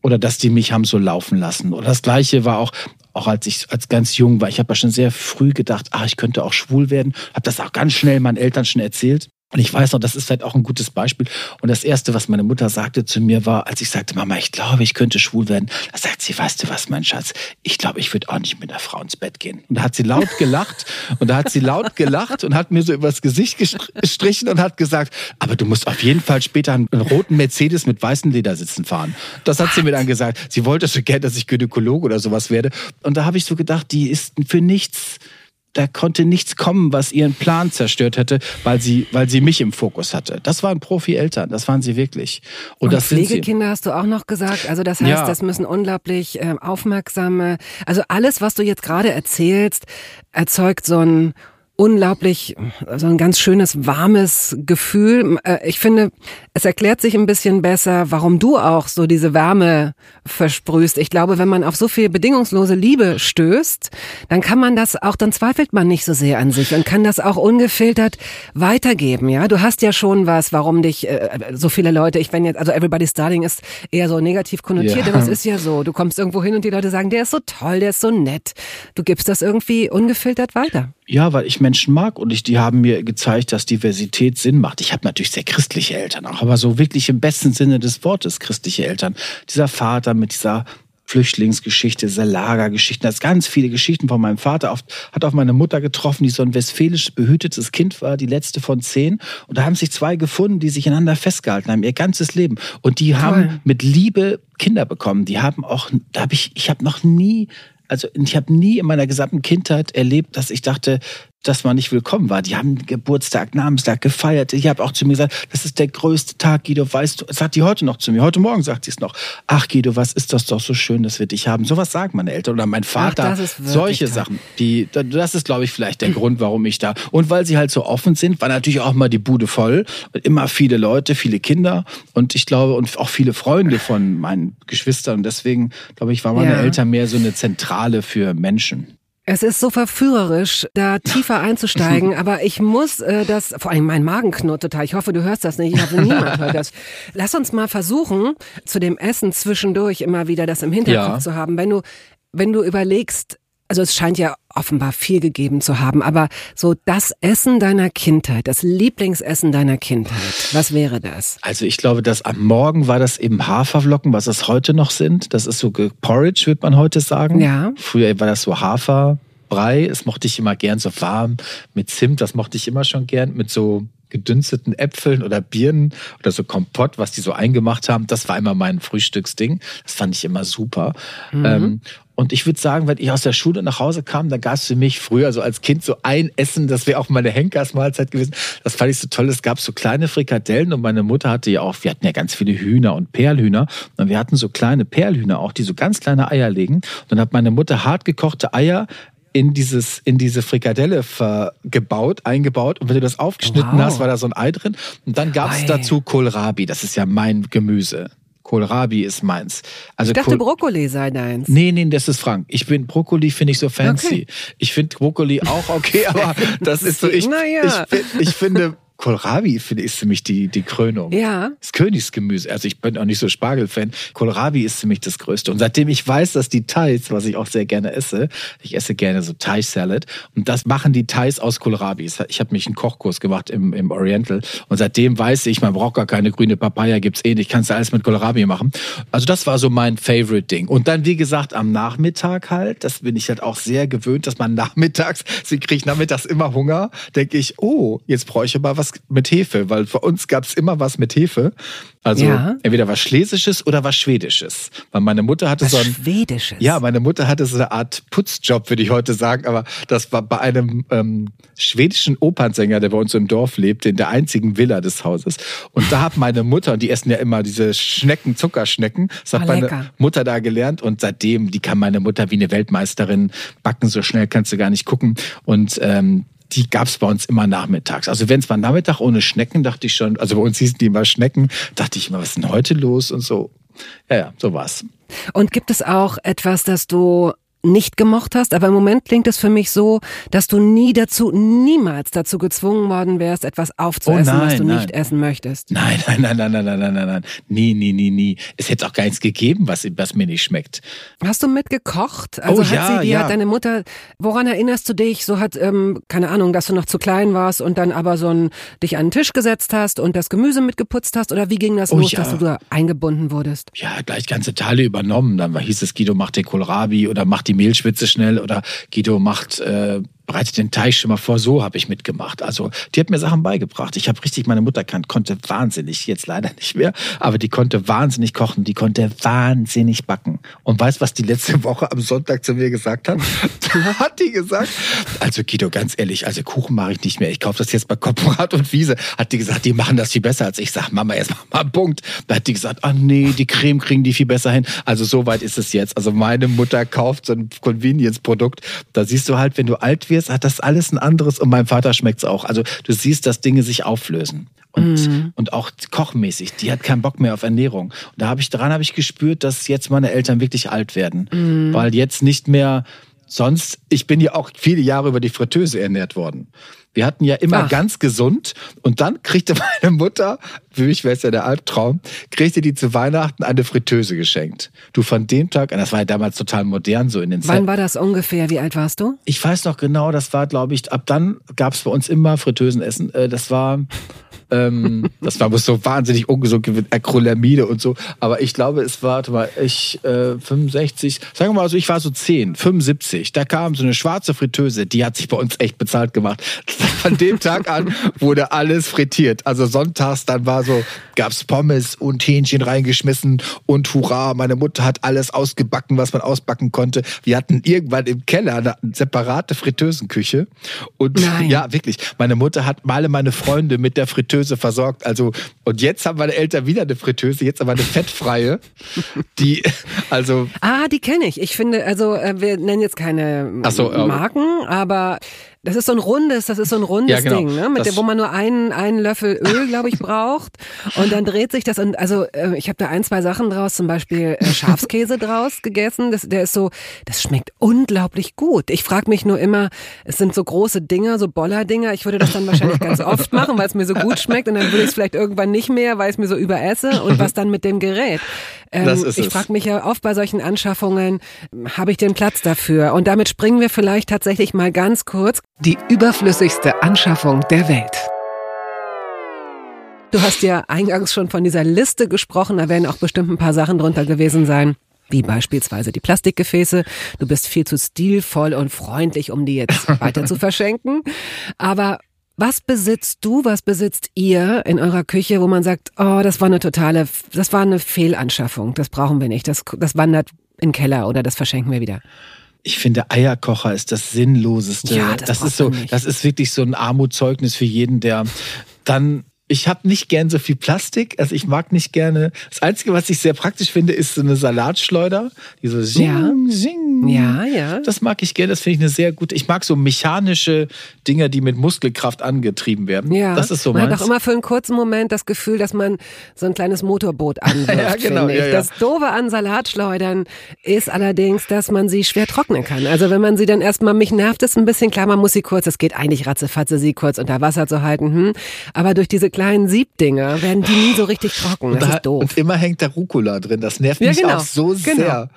oder dass die mich haben so laufen lassen. Oder das gleiche war auch auch als ich als ganz jung war. Ich habe ja schon sehr früh gedacht, ah, ich könnte auch schwul werden. Habe das auch ganz schnell meinen Eltern schon erzählt. Und ich weiß noch, das ist vielleicht auch ein gutes Beispiel. Und das Erste, was meine Mutter sagte zu mir war, als ich sagte, Mama, ich glaube, ich könnte schwul werden, da sagt sie, weißt du was, mein Schatz, ich glaube, ich würde auch nicht mit einer Frau ins Bett gehen. Und da hat sie laut gelacht und da hat sie laut gelacht und hat mir so übers Gesicht gestrichen und hat gesagt, aber du musst auf jeden Fall später einen roten Mercedes mit weißen Ledersitzen fahren. Das hat sie mir dann gesagt. Sie wollte so gerne, dass ich Gynäkologe oder sowas werde. Und da habe ich so gedacht, die ist für nichts da konnte nichts kommen, was ihren Plan zerstört hätte, weil sie, weil sie mich im Fokus hatte. Das waren Profi-Eltern, das waren sie wirklich. Und, Und das Pflegekinder hast du auch noch gesagt. Also das heißt, ja. das müssen unglaublich äh, aufmerksame, also alles, was du jetzt gerade erzählst, erzeugt so ein unglaublich, so ein ganz schönes, warmes Gefühl. Äh, ich finde, es erklärt sich ein bisschen besser, warum du auch so diese Wärme versprühst. Ich glaube, wenn man auf so viel bedingungslose Liebe stößt, dann kann man das auch, dann zweifelt man nicht so sehr an sich und kann das auch ungefiltert weitergeben. Ja, du hast ja schon was, warum dich äh, so viele Leute, ich wenn jetzt, also Everybody's Darling ist eher so negativ konnotiert, ja. aber es ist ja so. Du kommst irgendwo hin und die Leute sagen, der ist so toll, der ist so nett. Du gibst das irgendwie ungefiltert weiter. Ja, weil ich Menschen mag und ich, die haben mir gezeigt, dass Diversität Sinn macht. Ich habe natürlich sehr christliche Eltern auch, aber so wirklich im besten Sinne des Wortes christliche Eltern. Dieser Vater mit dieser Flüchtlingsgeschichte, dieser Lagergeschichten, das ganz viele Geschichten von meinem Vater. Oft, hat auch meine Mutter getroffen, die so ein westfälisch behütetes Kind war, die letzte von zehn. Und da haben sich zwei gefunden, die sich einander festgehalten haben, ihr ganzes Leben. Und die Toll. haben mit Liebe Kinder bekommen. Die haben auch, da habe ich, ich habe noch nie also ich habe nie in meiner gesamten Kindheit erlebt, dass ich dachte, dass man nicht willkommen war. Die haben Geburtstag, Namenstag gefeiert. Ich habe auch zu mir gesagt, das ist der größte Tag, Guido, weißt du, das sagt die heute noch zu mir. Heute Morgen sagt sie es noch. Ach, Guido, was ist das doch so schön, dass wir dich haben. Sowas sagen meine Eltern oder mein Vater. Ach, solche toll. Sachen. Die, das ist, glaube ich, vielleicht der Grund, warum ich da. Und weil sie halt so offen sind, war natürlich auch mal die Bude voll. Immer viele Leute, viele Kinder. Und ich glaube, und auch viele Freunde von meinen Geschwistern. Und deswegen, glaube ich, waren meine ja. Eltern mehr so eine Zentrale für Menschen. Es ist so verführerisch, da tiefer einzusteigen, aber ich muss äh, das, vor allem mein Magen knurrt total. Ich hoffe, du hörst das nicht. Ich hoffe, niemand hört das. Lass uns mal versuchen, zu dem Essen zwischendurch immer wieder das im Hinterkopf ja. zu haben. Wenn du, wenn du überlegst, also es scheint ja offenbar viel gegeben zu haben, aber so das Essen deiner Kindheit, das Lieblingsessen deiner Kindheit, was wäre das? Also ich glaube, dass am Morgen war das eben Haferflocken, was es heute noch sind. Das ist so Porridge, würde man heute sagen. Ja. Früher war das so Haferbrei. Das mochte ich immer gern so warm mit Zimt. Das mochte ich immer schon gern mit so gedünsteten Äpfeln oder Birnen oder so Kompott, was die so eingemacht haben. Das war immer mein Frühstücksding. Das fand ich immer super. Mhm. Ähm, und ich würde sagen, wenn ich aus der Schule nach Hause kam, dann gab es für mich früher so als Kind so ein Essen, das wäre auch meine Henkersmahlzeit gewesen. Das fand ich so toll. Es gab so kleine Frikadellen und meine Mutter hatte ja auch, wir hatten ja ganz viele Hühner und Perlhühner. Und wir hatten so kleine Perlhühner auch, die so ganz kleine Eier legen. Und dann hat meine Mutter hart gekochte Eier in dieses in diese Frikadelle gebaut, eingebaut und wenn du das aufgeschnitten wow. hast, war da so ein Ei drin und dann gab es dazu Kohlrabi, das ist ja mein Gemüse. Kohlrabi ist meins. Also ich dachte, Kohl Brokkoli sei deins. Nee, nee, das ist Frank. Ich bin Brokkoli finde ich so fancy. Okay. Ich finde Brokkoli auch okay, aber das ist so ich, naja. ich, ich finde Kohlrabi finde ich für mich die, die Krönung. Ja. Das Königsgemüse. Also ich bin auch nicht so Spargelfan. Kohlrabi ist für mich das Größte. Und seitdem ich weiß, dass die Thais, was ich auch sehr gerne esse, ich esse gerne so Thai Salad und das machen die Thais aus Kohlrabi. Ich habe mich einen Kochkurs gemacht im, im Oriental und seitdem weiß ich, man braucht gar keine grüne Papaya, gibt's eh nicht, kannst du alles mit Kohlrabi machen. Also das war so mein Favorite Ding. Und dann, wie gesagt, am Nachmittag halt, das bin ich halt auch sehr gewöhnt, dass man nachmittags, sie kriegt nachmittags immer Hunger, denke ich, oh, jetzt brauche ich aber was was mit Hefe, weil für uns gab es immer was mit Hefe. Also Ja. entweder was Schlesisches oder was Schwedisches. Weil meine Mutter hatte Was so ein Schwedisches. ja, meine Mutter hatte so eine Art Putzjob, würde ich heute sagen, aber das war bei einem ähm, schwedischen Opernsänger, der bei uns im Dorf lebte, in der einzigen Villa des Hauses. Und da hat meine Mutter, und die essen ja immer diese Schnecken, Zuckerschnecken, das hat Ah, meine lecker. Mutter da gelernt und seitdem, die kann meine Mutter wie eine Weltmeisterin backen, so schnell kannst du gar nicht gucken. Und ähm, die gab's bei uns immer nachmittags. Also wenn es mal Nachmittag ohne Schnecken, dachte ich schon, also bei uns hießen die immer Schnecken, dachte ich immer, was ist denn heute los und so. Ja, ja, so war's. Und gibt es auch etwas, das du nicht gemocht hast, aber im Moment klingt es für mich so, dass du nie dazu, niemals dazu gezwungen worden wärst, etwas aufzuessen, Oh was nein, du nein. nicht essen möchtest. Nein, nein, nein, nein, nein, nein, nein, nein, nein. Nie, nie, nie, nie. Es hätte auch gar nichts gegeben, was, was mir nicht schmeckt. Hast du mitgekocht? Also Oh, hat ja, sie dir, ja. hat deine Mutter, woran erinnerst du dich? So hat, ähm, keine Ahnung, dass du noch zu klein warst und dann aber so ein, dich an den Tisch gesetzt hast und das Gemüse mitgeputzt hast? Oder wie ging das Oh, los, ja. dass du da eingebunden wurdest? Ja, gleich ganze Teile übernommen. Dann hieß es, Guido macht den Kohlrabi oder macht die Mehlschwitze schnell oder Guido macht, äh, bereitet den Teig schon mal vor. So habe ich mitgemacht. Also die hat mir Sachen beigebracht. Ich habe richtig, meine Mutter kann, konnte wahnsinnig, jetzt leider nicht mehr, aber die konnte wahnsinnig kochen, die konnte wahnsinnig backen. Und weißt, was die letzte Woche am Sonntag zu mir gesagt hat? hat die gesagt, also Guido, ganz ehrlich, also Kuchen mache ich nicht mehr. Ich kaufe das jetzt bei Korporat und Wiese. Hat die gesagt, die machen das viel besser als ich. Sag, Mama, jetzt mach mal einen Punkt. Da hat die gesagt, ah nee, die Creme kriegen die viel besser hin. Also so weit ist es jetzt. Also meine Mutter kauft so ein Convenience-Produkt. Da siehst du halt, wenn du alt wirst, hat das alles ein anderes. Und meinem Vater schmeckt's auch. Also du siehst, dass Dinge sich auflösen. Und, und auch kochmäßig, die hat keinen Bock mehr auf Ernährung. Und da habe ich, daran habe ich gespürt, dass jetzt meine Eltern wirklich alt werden. Weil jetzt nicht mehr sonst, ich bin ja auch viele Jahre über die Fritteuse ernährt worden. Wir hatten ja immer Ach. ganz gesund und dann kriegte meine Mutter, für mich wäre es ja der Albtraum, kriegte die zu Weihnachten eine Fritteuse geschenkt. Du von dem Tag, das war ja damals total modern, so in den Wann Zeiten. war das ungefähr? Wie alt warst du? Ich weiß noch genau, das war, glaube ich, ab dann gab es bei uns immer Fritteusenessen. Äh, Das war, ähm, das war muss so wahnsinnig ungesund gewesen, Acrylamide und so. Aber ich glaube, es war, warte mal, ich äh, 65, sagen wir mal so, ich war so 10, 75. Da kam so eine schwarze Fritteuse, die hat sich bei uns echt bezahlt gemacht. Von dem Tag an wurde alles frittiert. Also sonntags, dann war so, gab's Pommes und Hähnchen reingeschmissen und hurra, meine Mutter hat alles ausgebacken, was man ausbacken konnte. Wir hatten irgendwann im Keller eine separate Fritteusenküche. Und Nein. ja, wirklich. Meine Mutter hat alle meine Freunde mit der Fritteuse versorgt. Also, und jetzt haben meine Eltern wieder eine Fritteuse, jetzt aber eine fettfreie. Die, also, Ah, die kenne ich. Ich finde, also äh, wir nennen jetzt keine so, Marken, aber das ist so ein rundes, das ist so ein rundes Ja, genau. Ding, ne? Mit dem, wo man nur einen, einen Löffel Öl, glaube ich, braucht. Und dann dreht sich das und also äh, ich habe da ein, zwei Sachen draus, zum Beispiel äh, Schafskäse draus gegessen. Das, der ist so, das schmeckt unglaublich gut. Ich frage mich nur immer, es sind so große Dinger, so Boller-Dinger. Ich würde das dann wahrscheinlich ganz oft machen, weil es mir so gut schmeckt und dann würde ich es vielleicht irgendwann nicht mehr, weil ich es mir so überesse. Und was dann mit dem Gerät? Ähm, Das ist ich frage mich ja oft bei solchen Anschaffungen, habe ich den Platz dafür? Und damit springen wir vielleicht tatsächlich mal ganz kurz. Die überflüssigste Anschaffung der Welt. Du hast ja eingangs schon von dieser Liste gesprochen, da werden auch bestimmt ein paar Sachen drunter gewesen sein. Wie beispielsweise die Plastikgefäße. Du bist viel zu stilvoll und freundlich, um die jetzt weiter zu verschenken. Aber was besitzt du, was besitzt ihr in eurer Küche, wo man sagt, oh, das war eine totale, das war eine Fehlanschaffung, das brauchen wir nicht, das, das wandert in den Keller oder das verschenken wir wieder. Ich finde, Eierkocher ist das Sinnloseste. Ja, das braucht ist so, das ist wirklich so ein Armutszeugnis für jeden, der dann ich habe nicht gern so viel Plastik, also ich mag nicht gerne. Das Einzige, was ich sehr praktisch finde, ist so eine Salatschleuder, die so zing, Ja. zing. Ja, ja. Das mag ich gerne, das finde ich eine sehr gute. Ich mag so mechanische Dinger, die mit Muskelkraft angetrieben werden. Ja, Das ist so man meins. hat auch immer für einen kurzen Moment das Gefühl, dass man so ein kleines Motorboot anwirft, Ja, genau, finde ich. ja, ja. Das Doofe an Salatschleudern ist allerdings, dass man sie schwer trocknen kann. Also wenn man sie dann erstmal, mich nervt es ein bisschen, klar, man muss sie kurz, es geht eigentlich ratzefatze, sie kurz unter Wasser zu halten, hm. aber durch diese kleinen Siebdinger, werden die nie so richtig trocken. Das da, ist doof. Und immer hängt da Rucola drin. Das nervt Ja, mich genau. auch so Genau. sehr.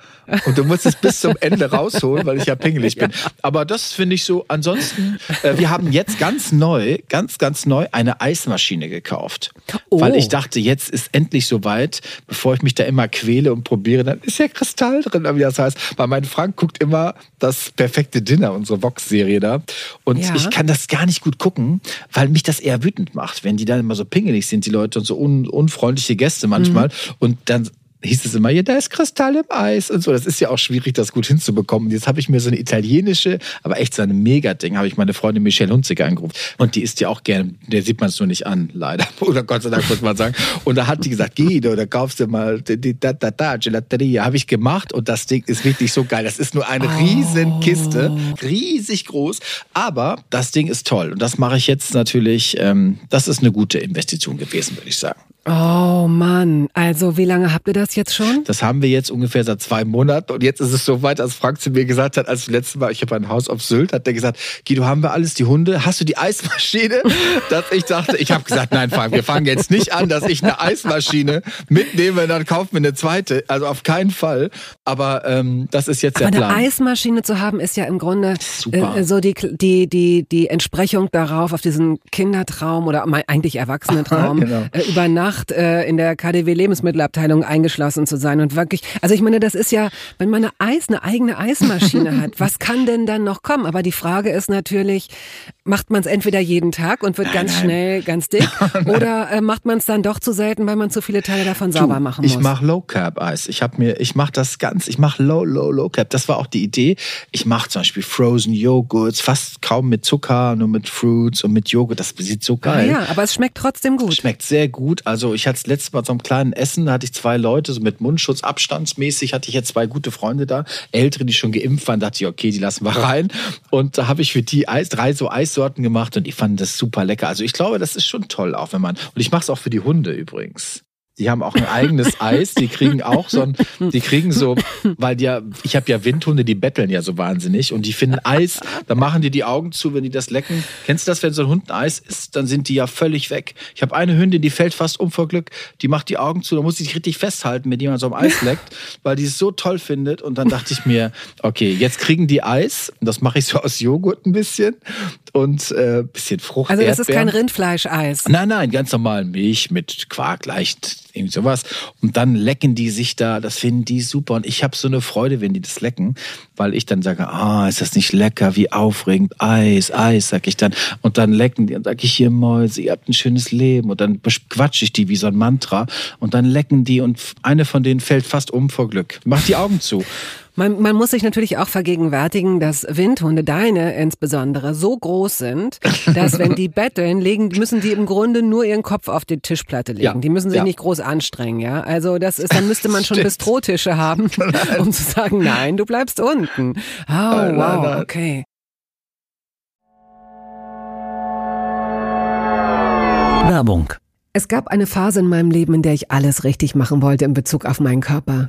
Und du musst es bis zum Ende rausholen, weil ich ja pingelig bin. Aber das finde ich so. Ansonsten, äh, wir haben jetzt ganz neu, ganz, ganz neu eine Eismaschine gekauft. Oh. Weil ich dachte, jetzt ist endlich soweit, bevor ich mich da immer quäle und probiere, dann ist ja Kristall drin, wie das heißt. Weil mein Frank guckt immer das perfekte Dinner, unsere Vox-Serie da. Und Ja. ich kann das gar nicht gut gucken, weil mich das eher wütend macht, wenn die dann immer so pingelig sind, die Leute, und so un unfreundliche Gäste manchmal. Und dann hieß es immer, ja, da ist Kristall im Eis und so. Das ist ja auch schwierig, das gut hinzubekommen. Jetzt habe ich mir so eine italienische, aber echt so ein Mega-Ding, habe ich meine Freundin Michelle Hunziker angerufen. Und die isst ja auch gerne, der sieht man es nur nicht an, leider. Oder Gott sei Dank, muss man sagen. Und da hat die gesagt, Guido, da kaufst du mal die, da, da, da, Gelateria. Habe ich gemacht und das Ding ist wirklich so geil. Das ist nur eine riesen Kiste, riesig groß. Aber das Ding ist toll. Und das mache ich jetzt natürlich, ähm, das ist eine gute Investition gewesen, würde ich sagen. Oh Mann, also wie lange habt ihr das jetzt schon? Das haben wir jetzt ungefähr seit zwei Monaten und jetzt ist es so weit, als Frank zu mir gesagt hat, als das letzte Mal, ich habe ein Haus auf Sylt, hat der gesagt, Guido, haben wir alles, die Hunde, hast du die Eismaschine? Dass ich dachte, ich habe gesagt, nein Frank, wir fangen jetzt nicht an, dass ich eine Eismaschine mitnehme, dann kaufen wir eine zweite, also auf keinen Fall, aber ähm, das ist jetzt Aber der eine Plan. Eismaschine zu haben, ist ja im Grunde äh, so die, die, die, die Entsprechung darauf, auf diesen Kindertraum oder eigentlich Erwachsenentraum, Genau. äh, über Nacht äh, in der KDW Lebensmittelabteilung eingeschlossen zu sein und wirklich, also ich meine, das ist ja, wenn man eine Eis, eine eigene Eismaschine hat, was kann denn dann noch kommen? Aber die Frage ist natürlich, macht man es entweder jeden Tag und wird ganz nein. schnell ganz dick oder äh, macht man es dann doch zu selten, weil man zu viele Teile davon sauber machen muss? Ich mache Low Carb Eis. Ich habe mir, ich mache das ganz, ich mache Low, Low, Low Carb. Das war auch die Idee. Ich mache zum Beispiel Frozen Joghurts, fast kaum mit Zucker, nur mit Fruits und mit Joghurt. Das sieht so ah, geil. ja, aber es schmeckt trotzdem gut. Schmeckt sehr gut. Also ich hatte das letzte Mal so einem kleinen Essen, da hatte ich zwei Leute, so mit Mundschutz, abstandsmäßig, hatte ich jetzt zwei gute Freunde da, ältere, die schon geimpft waren, dachte ich, okay, die lassen wir rein. Und da habe ich für die Eis, drei so Eissorten gemacht und die fanden das super lecker. Also ich glaube, das ist schon toll, auch wenn man, und ich mache es auch für die Hunde übrigens. Die haben auch ein eigenes Eis, die kriegen auch so ein, die kriegen so, weil die ja, ich habe ja Windhunde, die betteln ja so wahnsinnig und die finden Eis, da machen die die Augen zu, wenn die das lecken. Kennst du das, wenn so ein Hund ein Eis isst, dann sind die ja völlig weg. Ich habe eine Hündin, die fällt fast um vor Glück, die macht die Augen zu, da muss sie sich richtig festhalten, wenn jemand so am Eis leckt, weil die es so toll findet und dann dachte ich mir, okay, jetzt kriegen die Eis, und das mache ich so aus Joghurt ein bisschen und äh, bisschen Frucht. Also das ist kein Erdbeeren. Rindfleischeis. Nein, nein, ganz normal Milch mit Quark, leicht irgendwie sowas. Und dann lecken die sich da, das finden die super. Und ich habe so eine Freude, wenn die das lecken, weil ich dann sage, ah, ist das nicht lecker, wie aufregend, Eis, Eis, sag ich dann. Und dann lecken die und sage ich hier Mäuse, ihr habt ein schönes Leben. Und dann quatsche ich die wie so ein Mantra. Und dann lecken die und eine von denen fällt fast um vor Glück. Mach die Augen zu. Man, man muss sich natürlich auch vergegenwärtigen, dass Windhunde, deine insbesondere, so groß sind, dass wenn die betteln, legen, müssen die im Grunde nur ihren Kopf auf die Tischplatte legen. Ja, Die müssen sich ja. nicht groß anstrengen, ja. Also das ist, dann müsste man schon. Bistrotische haben, um zu sagen, nein, du bleibst unten. Oh, Nein, nein, wow, nein. okay. Werbung. Es gab eine Phase in meinem Leben, in der ich alles richtig machen wollte in Bezug auf meinen Körper.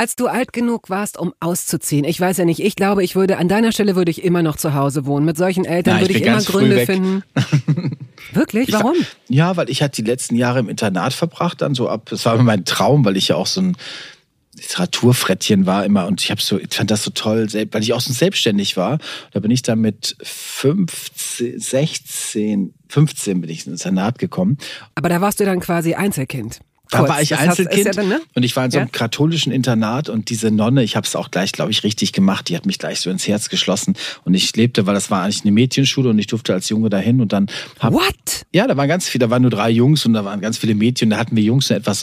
Als du alt genug warst, um auszuziehen, ich weiß ja nicht, ich glaube, ich würde, an deiner Stelle würde ich immer noch zu Hause wohnen. Mit solchen Eltern Ja, ich würde ich bin immer Gründe finden. Wirklich? Ich war- Warum? Ja, weil ich hatte die letzten Jahre im Internat verbracht, dann so ab, das war immer mein Traum, weil ich ja auch so ein Literaturfrettchen war immer und ich habe so, ich fand das so toll, weil ich auch so selbstständig war. Da bin ich dann mit 15, 16, 15 bin ich ins Internat gekommen. Aber da warst du dann quasi Einzelkind. Da Kurz. war ich hast- Einzelkind Ist ja dann, ne? und ich war in so einem Ja? katholischen Internat und diese Nonne, ich habe es auch gleich, glaube ich, richtig gemacht. Die hat mich gleich so ins Herz geschlossen und ich lebte, weil das war eigentlich eine Mädchenschule und ich durfte als Junge dahin und dann hab, What? ja, da waren ganz viele, da waren nur drei Jungs und da waren ganz viele Mädchen. Da hatten wir Jungs einen etwas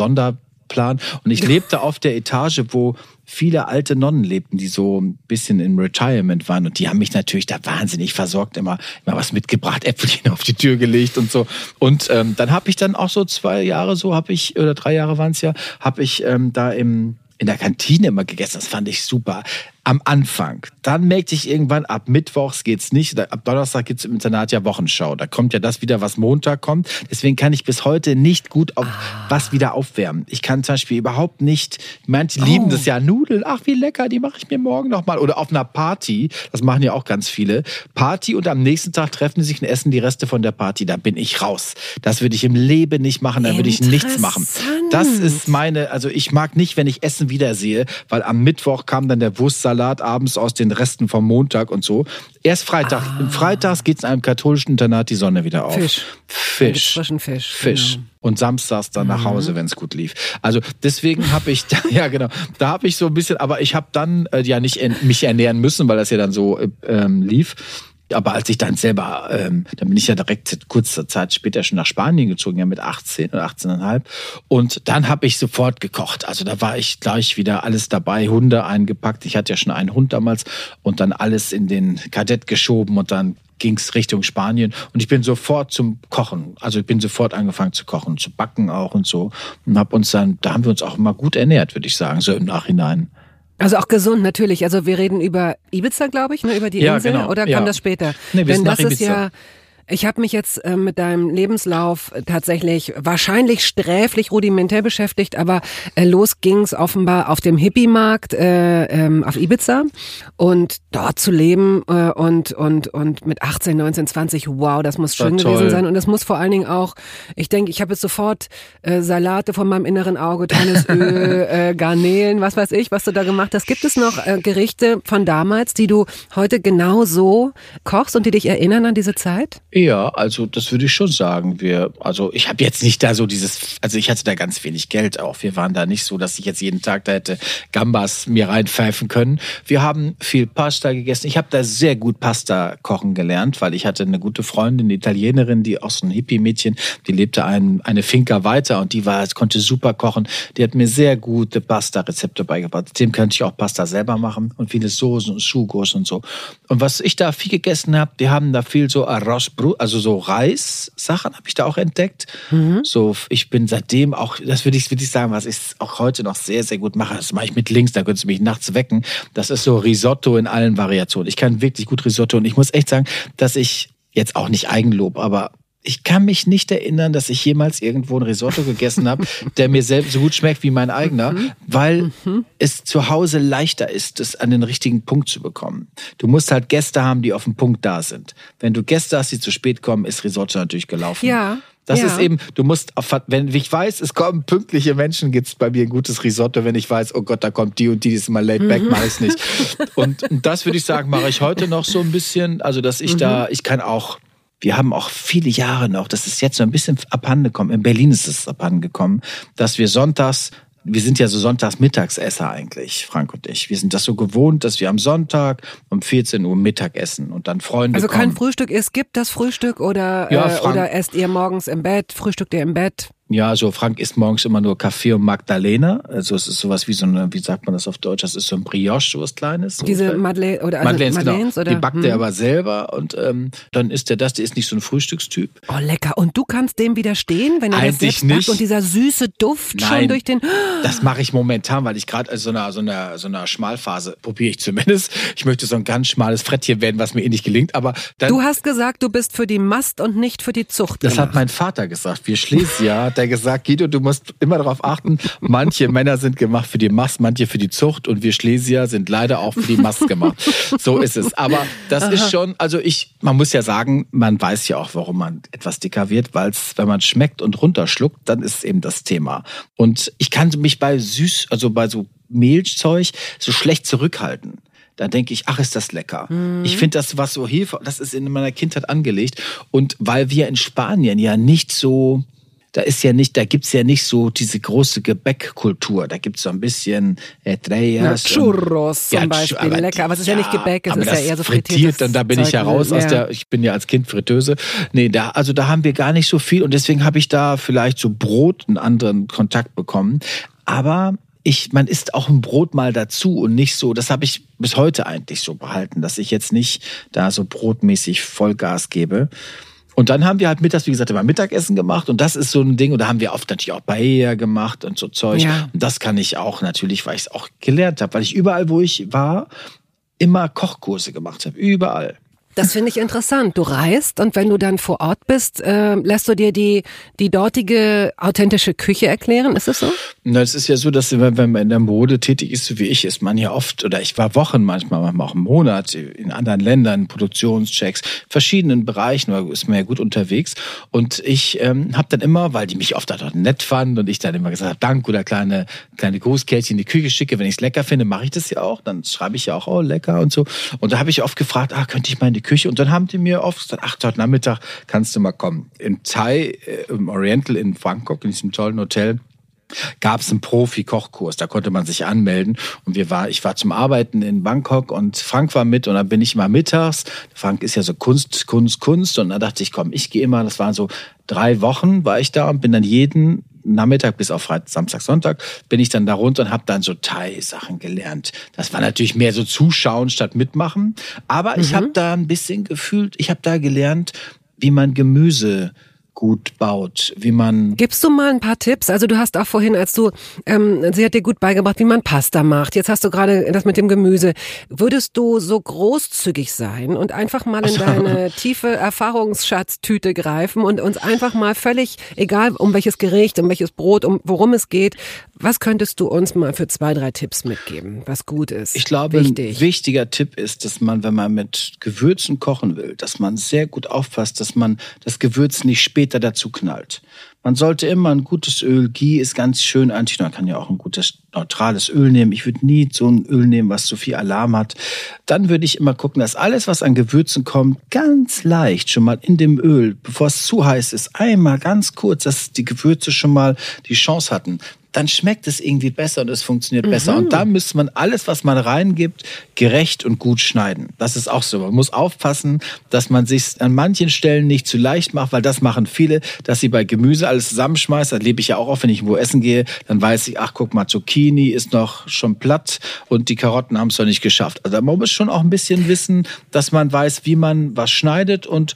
Sonderplan. Und ich lebte auf der Etage, wo viele alte Nonnen lebten, die so ein bisschen im Retirement waren. Und die haben mich natürlich da wahnsinnig versorgt, immer, immer was mitgebracht, Äpfelchen auf die Tür gelegt und so. Und ähm, dann habe ich dann auch so zwei Jahre so, habe ich, oder drei Jahre waren es ja, habe ich ähm, da im in der Kantine immer gegessen. Das fand ich super. Am Anfang. Dann merkte ich irgendwann, ab Mittwochs geht's nicht. Ab Donnerstag gibt's im Internat ja Wochenschau. Da kommt ja das wieder, was Montag kommt. Deswegen kann ich bis heute nicht gut auf was wieder aufwärmen. Ich kann zum Beispiel überhaupt nicht, manche lieben das ja, Nudeln, ach wie lecker, die mache ich mir morgen nochmal. Oder auf einer Party, das machen ja auch ganz viele. Party und am nächsten Tag treffen sie sich und essen die Reste von der Party. Da bin ich raus. Das würde ich im Leben nicht machen, da würde ich nichts machen. Das ist meine, also ich mag nicht, wenn ich Essen wiedersehe, weil am Mittwoch kam dann der Wurstsalat abends aus den Resten vom Montag und so. Erst Freitag. Freitags geht es in einem katholischen Internat die Sonne wieder auf. Ah. Fisch. Fisch. Frischen Fisch. Fisch. Genau. Und samstags dann nach Hause, wenn es gut lief. Also deswegen habe ich, da, ja genau, da habe ich so ein bisschen, aber ich habe dann äh, ja nicht mich ernähren müssen, weil das ja dann so äh, ähm, lief. Aber als ich dann selber, ähm, dann bin ich ja direkt kurze Zeit später schon nach Spanien gezogen, ja mit 18 oder 18,5. Und dann habe ich sofort gekocht. Also da war ich gleich wieder alles dabei, Hunde eingepackt. Ich hatte ja schon einen Hund damals und dann alles in den Kadett geschoben und dann ging's Richtung Spanien und ich bin sofort zum Kochen. Also ich bin sofort angefangen zu kochen, zu backen auch und so und hab uns dann, da haben wir uns auch immer gut ernährt, würde ich sagen, so im Nachhinein. Also auch gesund, natürlich. Also wir reden über Ibiza, glaube ich, ne, über die Ja, Insel. genau. Oder Ja. kam das später? Nee, wir Denn sind das ist Ibiza. ja. Ich habe mich jetzt äh, mit deinem Lebenslauf äh, tatsächlich wahrscheinlich sträflich rudimentär beschäftigt, aber äh, los ging's offenbar auf dem Hippie-Markt äh, ähm, auf Ibiza und dort zu leben äh, und und und mit 18, 19, 20, wow, das muss schön toll. gewesen sein und das muss vor allen Dingen auch, ich denke, ich habe jetzt sofort äh, Salate von meinem inneren Auge, Tannenöl, äh, Garnelen, was weiß ich, was du da gemacht hast. Gibt es noch äh, Gerichte von damals, die du heute genau so kochst und die dich erinnern an diese Zeit? Ja, also das würde ich schon sagen. Wir, also ich habe jetzt nicht da so dieses, also ich hatte da ganz wenig Geld auch. Wir waren da nicht so, dass ich jetzt jeden Tag da hätte Gambas mir reinpfeifen können. Wir haben viel Pasta gegessen. Ich habe da sehr gut Pasta kochen gelernt, weil ich hatte eine gute Freundin, eine Italienerin, die auch so ein Hippie-Mädchen, die lebte ein, eine Finca weiter und die war, konnte super kochen. Die hat mir sehr gute Pasta-Rezepte beigebracht. Dem könnte ich auch Pasta selber machen und viele Soßen und Sugos und so. Und was ich da viel gegessen habe, die haben da viel so Arroz also so Reissachen habe ich da auch entdeckt. Mhm. So, ich bin seitdem auch, das würde ich, würde ich sagen, was ich auch heute noch sehr, sehr gut mache. Das mache ich mit links, da könntest du mich nachts wecken. Das ist so Risotto in allen Variationen. Ich kann wirklich gut Risotto und ich muss echt sagen, dass ich jetzt auch nicht Eigenlob, aber ich kann mich nicht erinnern, dass ich jemals irgendwo ein Risotto gegessen habe, der mir selbst so gut schmeckt wie mein eigener, mhm. weil mhm. es zu Hause leichter ist, es an den richtigen Punkt zu bekommen. Du musst halt Gäste haben, die auf dem Punkt da sind. Wenn du Gäste hast, die zu spät kommen, ist Risotto natürlich gelaufen. Ja. Das ja. ist eben, du musst, wenn ich weiß, es kommen pünktliche Menschen, gibt's bei mir ein gutes Risotto. Wenn ich weiß, oh Gott, da kommt die und die, die ist immer late back, mhm. mache ich nicht. Und, und das würde ich sagen, mache ich heute noch so ein bisschen. Also, dass ich mhm. da, ich kann auch wir haben auch viele Jahre noch, das ist jetzt so ein bisschen abhandengekommen, in Berlin ist es abhandengekommen, dass wir sonntags wir sind ja so Sonntagsmittagsesser eigentlich, Frank und ich. Wir sind das so gewohnt, dass wir am Sonntag um 14 Uhr Mittag essen und dann Freunde Also kein kommen. Frühstück, es gibt das Frühstück oder, ja, äh, oder esst ihr morgens im Bett, frühstückt ihr im Bett? Ja, so Frank isst morgens immer nur Kaffee und Magdalena. Also es ist sowas wie so eine, wie sagt man das auf Deutsch? Das ist so ein Brioche, sowas Kleines. So Diese Madeleine oder also Madeleines, Madeleines genau. oder? Die backt hm. er aber selber und ähm, dann isst er das. Der ist nicht so ein Frühstückstyp. Oh lecker. Und du kannst dem widerstehen, wenn er Eigentlich das selbst nicht. und dieser süße Duft Nein, schon durch den. Das mache ich momentan, weil ich gerade so einer so einer so einer Schmalphase probiere ich zumindest. Ich möchte so ein ganz schmales Frettchen werden, was mir eh nicht gelingt. Aber dann, du hast gesagt, du bist für die Mast und nicht für die Zucht. Das gemacht. hat mein Vater gesagt. Wir Schlesier hat er gesagt, Guido, du musst immer darauf achten, manche Männer sind gemacht für die Mast, manche für die Zucht und wir Schlesier sind leider auch für die Mast gemacht. So ist es. Aber das Aha. ist schon, also ich, man muss ja sagen, man weiß ja auch, warum man etwas dicker wird, weil es, wenn man schmeckt und runterschluckt, dann ist eben das Thema. Und ich kann mich bei süß, also bei so Mehlzeug so schlecht zurückhalten da denke ich, ach, ist das lecker. Mhm. Ich finde das, was so Hefe, das ist in meiner Kindheit angelegt. Und weil wir in Spanien ja nicht so, da ist ja nicht, da gibt's ja nicht so diese große Gebäckkultur. Da gibt's so ein bisschen Estrellas. Ja, Churros zum ja, Beispiel, aber, lecker. Aber es ist ja, ja nicht Gebäck, es ist ja eher so frittiert. Und da bin Zeug, ich ja raus aus der, ich bin ja als Kind Fritteuse. Nee, da, also da haben wir gar nicht so viel und deswegen habe ich da vielleicht so Brot einen anderen Kontakt bekommen. Aber ich, man isst auch ein Brot mal dazu und nicht so, das habe ich bis heute eigentlich so behalten, dass ich jetzt nicht da so brotmäßig Vollgas gebe. Und dann haben wir halt mittags, wie gesagt, immer Mittagessen gemacht und das ist so ein Ding. Und da haben wir oft natürlich auch Paella gemacht und so Zeug. Ja. Und das kann ich auch natürlich, weil ich es auch gelernt habe, weil ich überall, wo ich war, immer Kochkurse gemacht habe. Überall. Das finde ich interessant. Du reist und wenn du dann vor Ort bist, äh, lässt du dir die, die dortige authentische Küche erklären? Ist es so? Na, es ist ja so, dass wenn man in der Mode tätig ist, so wie ich, ist man ja oft, oder ich war Wochen manchmal, manchmal auch einen Monat in anderen Ländern, Produktionschecks, verschiedenen Bereichen, da ist man ja gut unterwegs. Und ich ähm, habe dann immer, weil die mich oft dort nett fanden und ich dann immer gesagt habe, Dank oder kleine, kleine Grußkärtchen in die Küche schicke, wenn ich es lecker finde, mache ich das ja auch. Dann schreibe ich ja auch, oh, lecker und so. Und da habe ich oft gefragt, ah, könnte ich mal in die Küche. Und dann haben die mir oft gesagt, ach, heute Nachmittag kannst du mal kommen. In Thai, äh, im Oriental in Bangkok, in diesem tollen Hotel, gab es einen Profi-Kochkurs. Da konnte man sich anmelden. Und wir war, ich war zum Arbeiten in Bangkok und Frank war mit und dann bin ich mal mittags. Frank ist ja so Kunst, Kunst, Kunst. Und dann dachte ich, komm, ich gehe immer. Das waren so drei Wochen war ich da und bin dann jeden Nachmittag bis auf Freitag, Samstag, Sonntag bin ich dann da runter und habe dann so Thai-Sachen gelernt. Das war natürlich mehr so Zuschauen statt Mitmachen. Aber mhm. ich habe da ein bisschen gefühlt, ich habe da gelernt, wie man Gemüse gut baut, wie man. Gibst du mal ein paar Tipps? Also du hast auch vorhin, als du, ähm, sie hat dir gut beigebracht, wie man Pasta macht. Jetzt hast du gerade das mit dem Gemüse. Würdest du so großzügig sein und einfach mal in deine tiefe Erfahrungsschatztüte greifen und uns einfach mal völlig, egal um welches Gericht, um welches Brot, um worum es geht, was könntest du uns mal für zwei, drei Tipps mitgeben, was gut ist? Ich glaube, Wichtig. ein wichtiger Tipp ist, dass man, wenn man mit Gewürzen kochen will, dass man sehr gut aufpasst, dass man das Gewürz nicht spät später dazu knallt. Man sollte immer ein gutes Öl, Ghee ist ganz schön anti, man kann ja auch ein gutes neutrales Öl nehmen. Ich würde nie so ein Öl nehmen, was so viel Alarm hat. Dann würde ich immer gucken, dass alles, was an Gewürzen kommt, ganz leicht schon mal in dem Öl, bevor es zu heiß ist, einmal ganz kurz, dass die Gewürze schon mal die Chance hatten dann schmeckt es irgendwie besser und es funktioniert mhm. besser. Und da müsste man alles, was man reingibt, gerecht und gut schneiden. Das ist auch so. Man muss aufpassen, dass man sich an manchen Stellen nicht zu leicht macht, weil das machen viele, dass sie bei Gemüse alles zusammenschmeißen. Das lebe ich ja auch oft, wenn ich wo essen gehe. Dann weiß ich, ach guck mal, Zucchini ist noch schon platt und die Karotten haben es noch nicht geschafft. Also man muss schon auch ein bisschen wissen, dass man weiß, wie man was schneidet und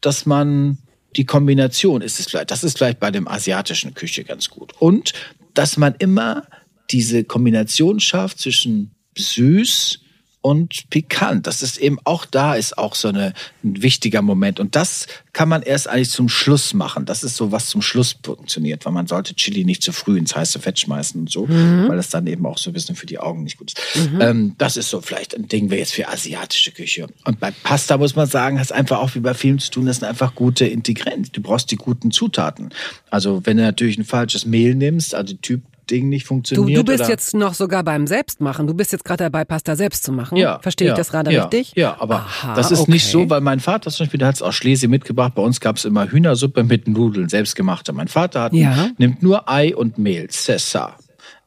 dass man die Kombination ist es vielleicht. Das ist vielleicht bei dem asiatischen Küche ganz gut. Und dass man immer diese Kombination schafft zwischen süß und pikant. Das ist eben auch da ist auch so eine, ein wichtiger Moment. Und das kann man erst eigentlich zum Schluss machen. Das ist so, was zum Schluss funktioniert, weil man sollte Chili nicht zu früh ins heiße Fett schmeißen und so, mhm. weil das dann eben auch so ein bisschen für die Augen nicht gut ist. Mhm. Ähm, das ist so vielleicht ein Ding, wäre jetzt für asiatische Küche. Und bei Pasta muss man sagen, hat einfach auch wie bei Filmen zu tun, das sind einfach gute Integranten. Du brauchst die guten Zutaten. Also wenn du natürlich ein falsches Mehl nimmst, also Typ Ding nicht funktioniert. Du, du bist jetzt noch sogar beim Selbstmachen. Du bist jetzt gerade dabei, Pasta selbst zu machen. Ja, Verstehe ja, ich das gerade ja, richtig? Ja, aber Aha, das ist okay. nicht so, weil mein Vater zum Beispiel, der hat es aus Schlesien mitgebracht. Bei uns gab es immer Hühnersuppe mit Nudeln, selbstgemachte. Mein Vater hat, nimmt nur Ei und Mehl, Cessa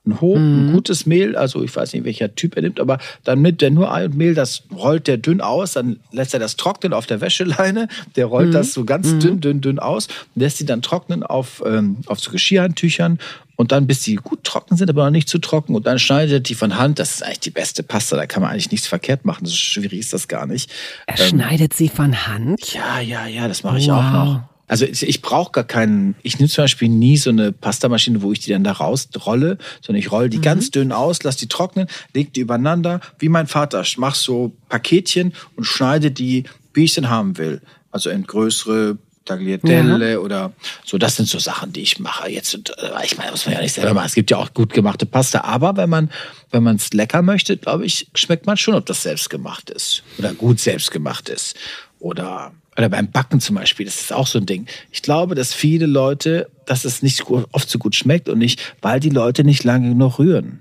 ein hoch, mhm. ein gutes Mehl, also ich weiß nicht, welcher Typ er nimmt, aber dann nimmt er nur Ei und Mehl, das rollt der dünn aus, dann lässt er das trocknen auf der Wäscheleine, der rollt mhm. das so ganz mhm. dünn, dünn, dünn aus, lässt sie dann trocknen auf, ähm, auf so Geschirrhandtüchern und dann bis die gut trocken sind, aber noch nicht zu trocken und dann schneidet er die von Hand. Das ist eigentlich die beste Pasta, da kann man eigentlich nichts verkehrt machen. So schwierig ist das gar nicht. Er ähm, schneidet sie von Hand? Ja, ja, ja, das mache ich wow. auch noch. Also ich, brauche gar keinen, ich nehme zum Beispiel nie so eine Pastamaschine, wo ich die dann da rausrolle, sondern ich rolle die mhm. ganz dünn aus, lass die trocknen, leg die übereinander, wie mein Vater, mach so Paketchen und schneide die, wie ich denn haben will. Also in größere Tagliatelle ja. oder so. Das sind so Sachen, die ich mache. Jetzt, äh, ich meine, muss man ja nicht selber machen. Es gibt ja auch gut gemachte Pasta. Aber wenn man, wenn man es lecker möchte, glaube ich, schmeckt man schon, ob das selbst gemacht ist oder gut selbst gemacht ist oder oder beim Backen zum Beispiel, das ist auch so ein Ding. Ich glaube, dass viele Leute, dass es nicht oft so gut schmeckt und nicht, weil die Leute nicht lange genug rühren.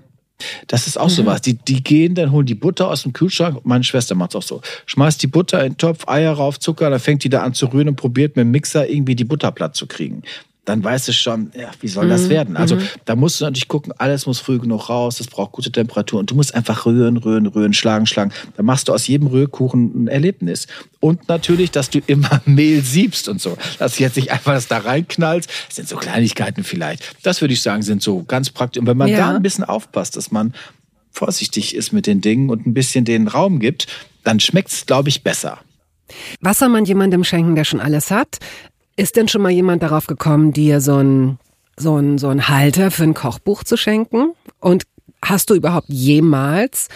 Das ist auch mhm. sowas. Die, die gehen, dann holen die Butter aus dem Kühlschrank. Meine Schwester macht es auch so. Schmeißt die Butter in den Topf, Eier rauf, Zucker, dann fängt die da an zu rühren und probiert mit dem Mixer irgendwie die Butter platt zu kriegen dann weißt du schon, ja, wie soll das mhm. werden? Also mhm. da musst du natürlich gucken, alles muss früh genug raus, es braucht gute Temperatur und du musst einfach rühren, rühren, rühren, schlagen, schlagen. Da machst du aus jedem Rührkuchen ein Erlebnis. Und natürlich, dass du immer Mehl siebst und so. Dass du jetzt nicht einfach das da reinknallst, das sind so Kleinigkeiten vielleicht. Das würde ich sagen, sind so ganz praktisch. Und wenn man ja. da ein bisschen aufpasst, dass man vorsichtig ist mit den Dingen und ein bisschen den Raum gibt, dann schmeckt es, glaube ich, besser. Was soll man jemandem schenken, der schon alles hat? Ist denn schon mal jemand darauf gekommen, dir so ein, so ein, so ein Halter für ein Kochbuch zu schenken? Und hast du überhaupt jemals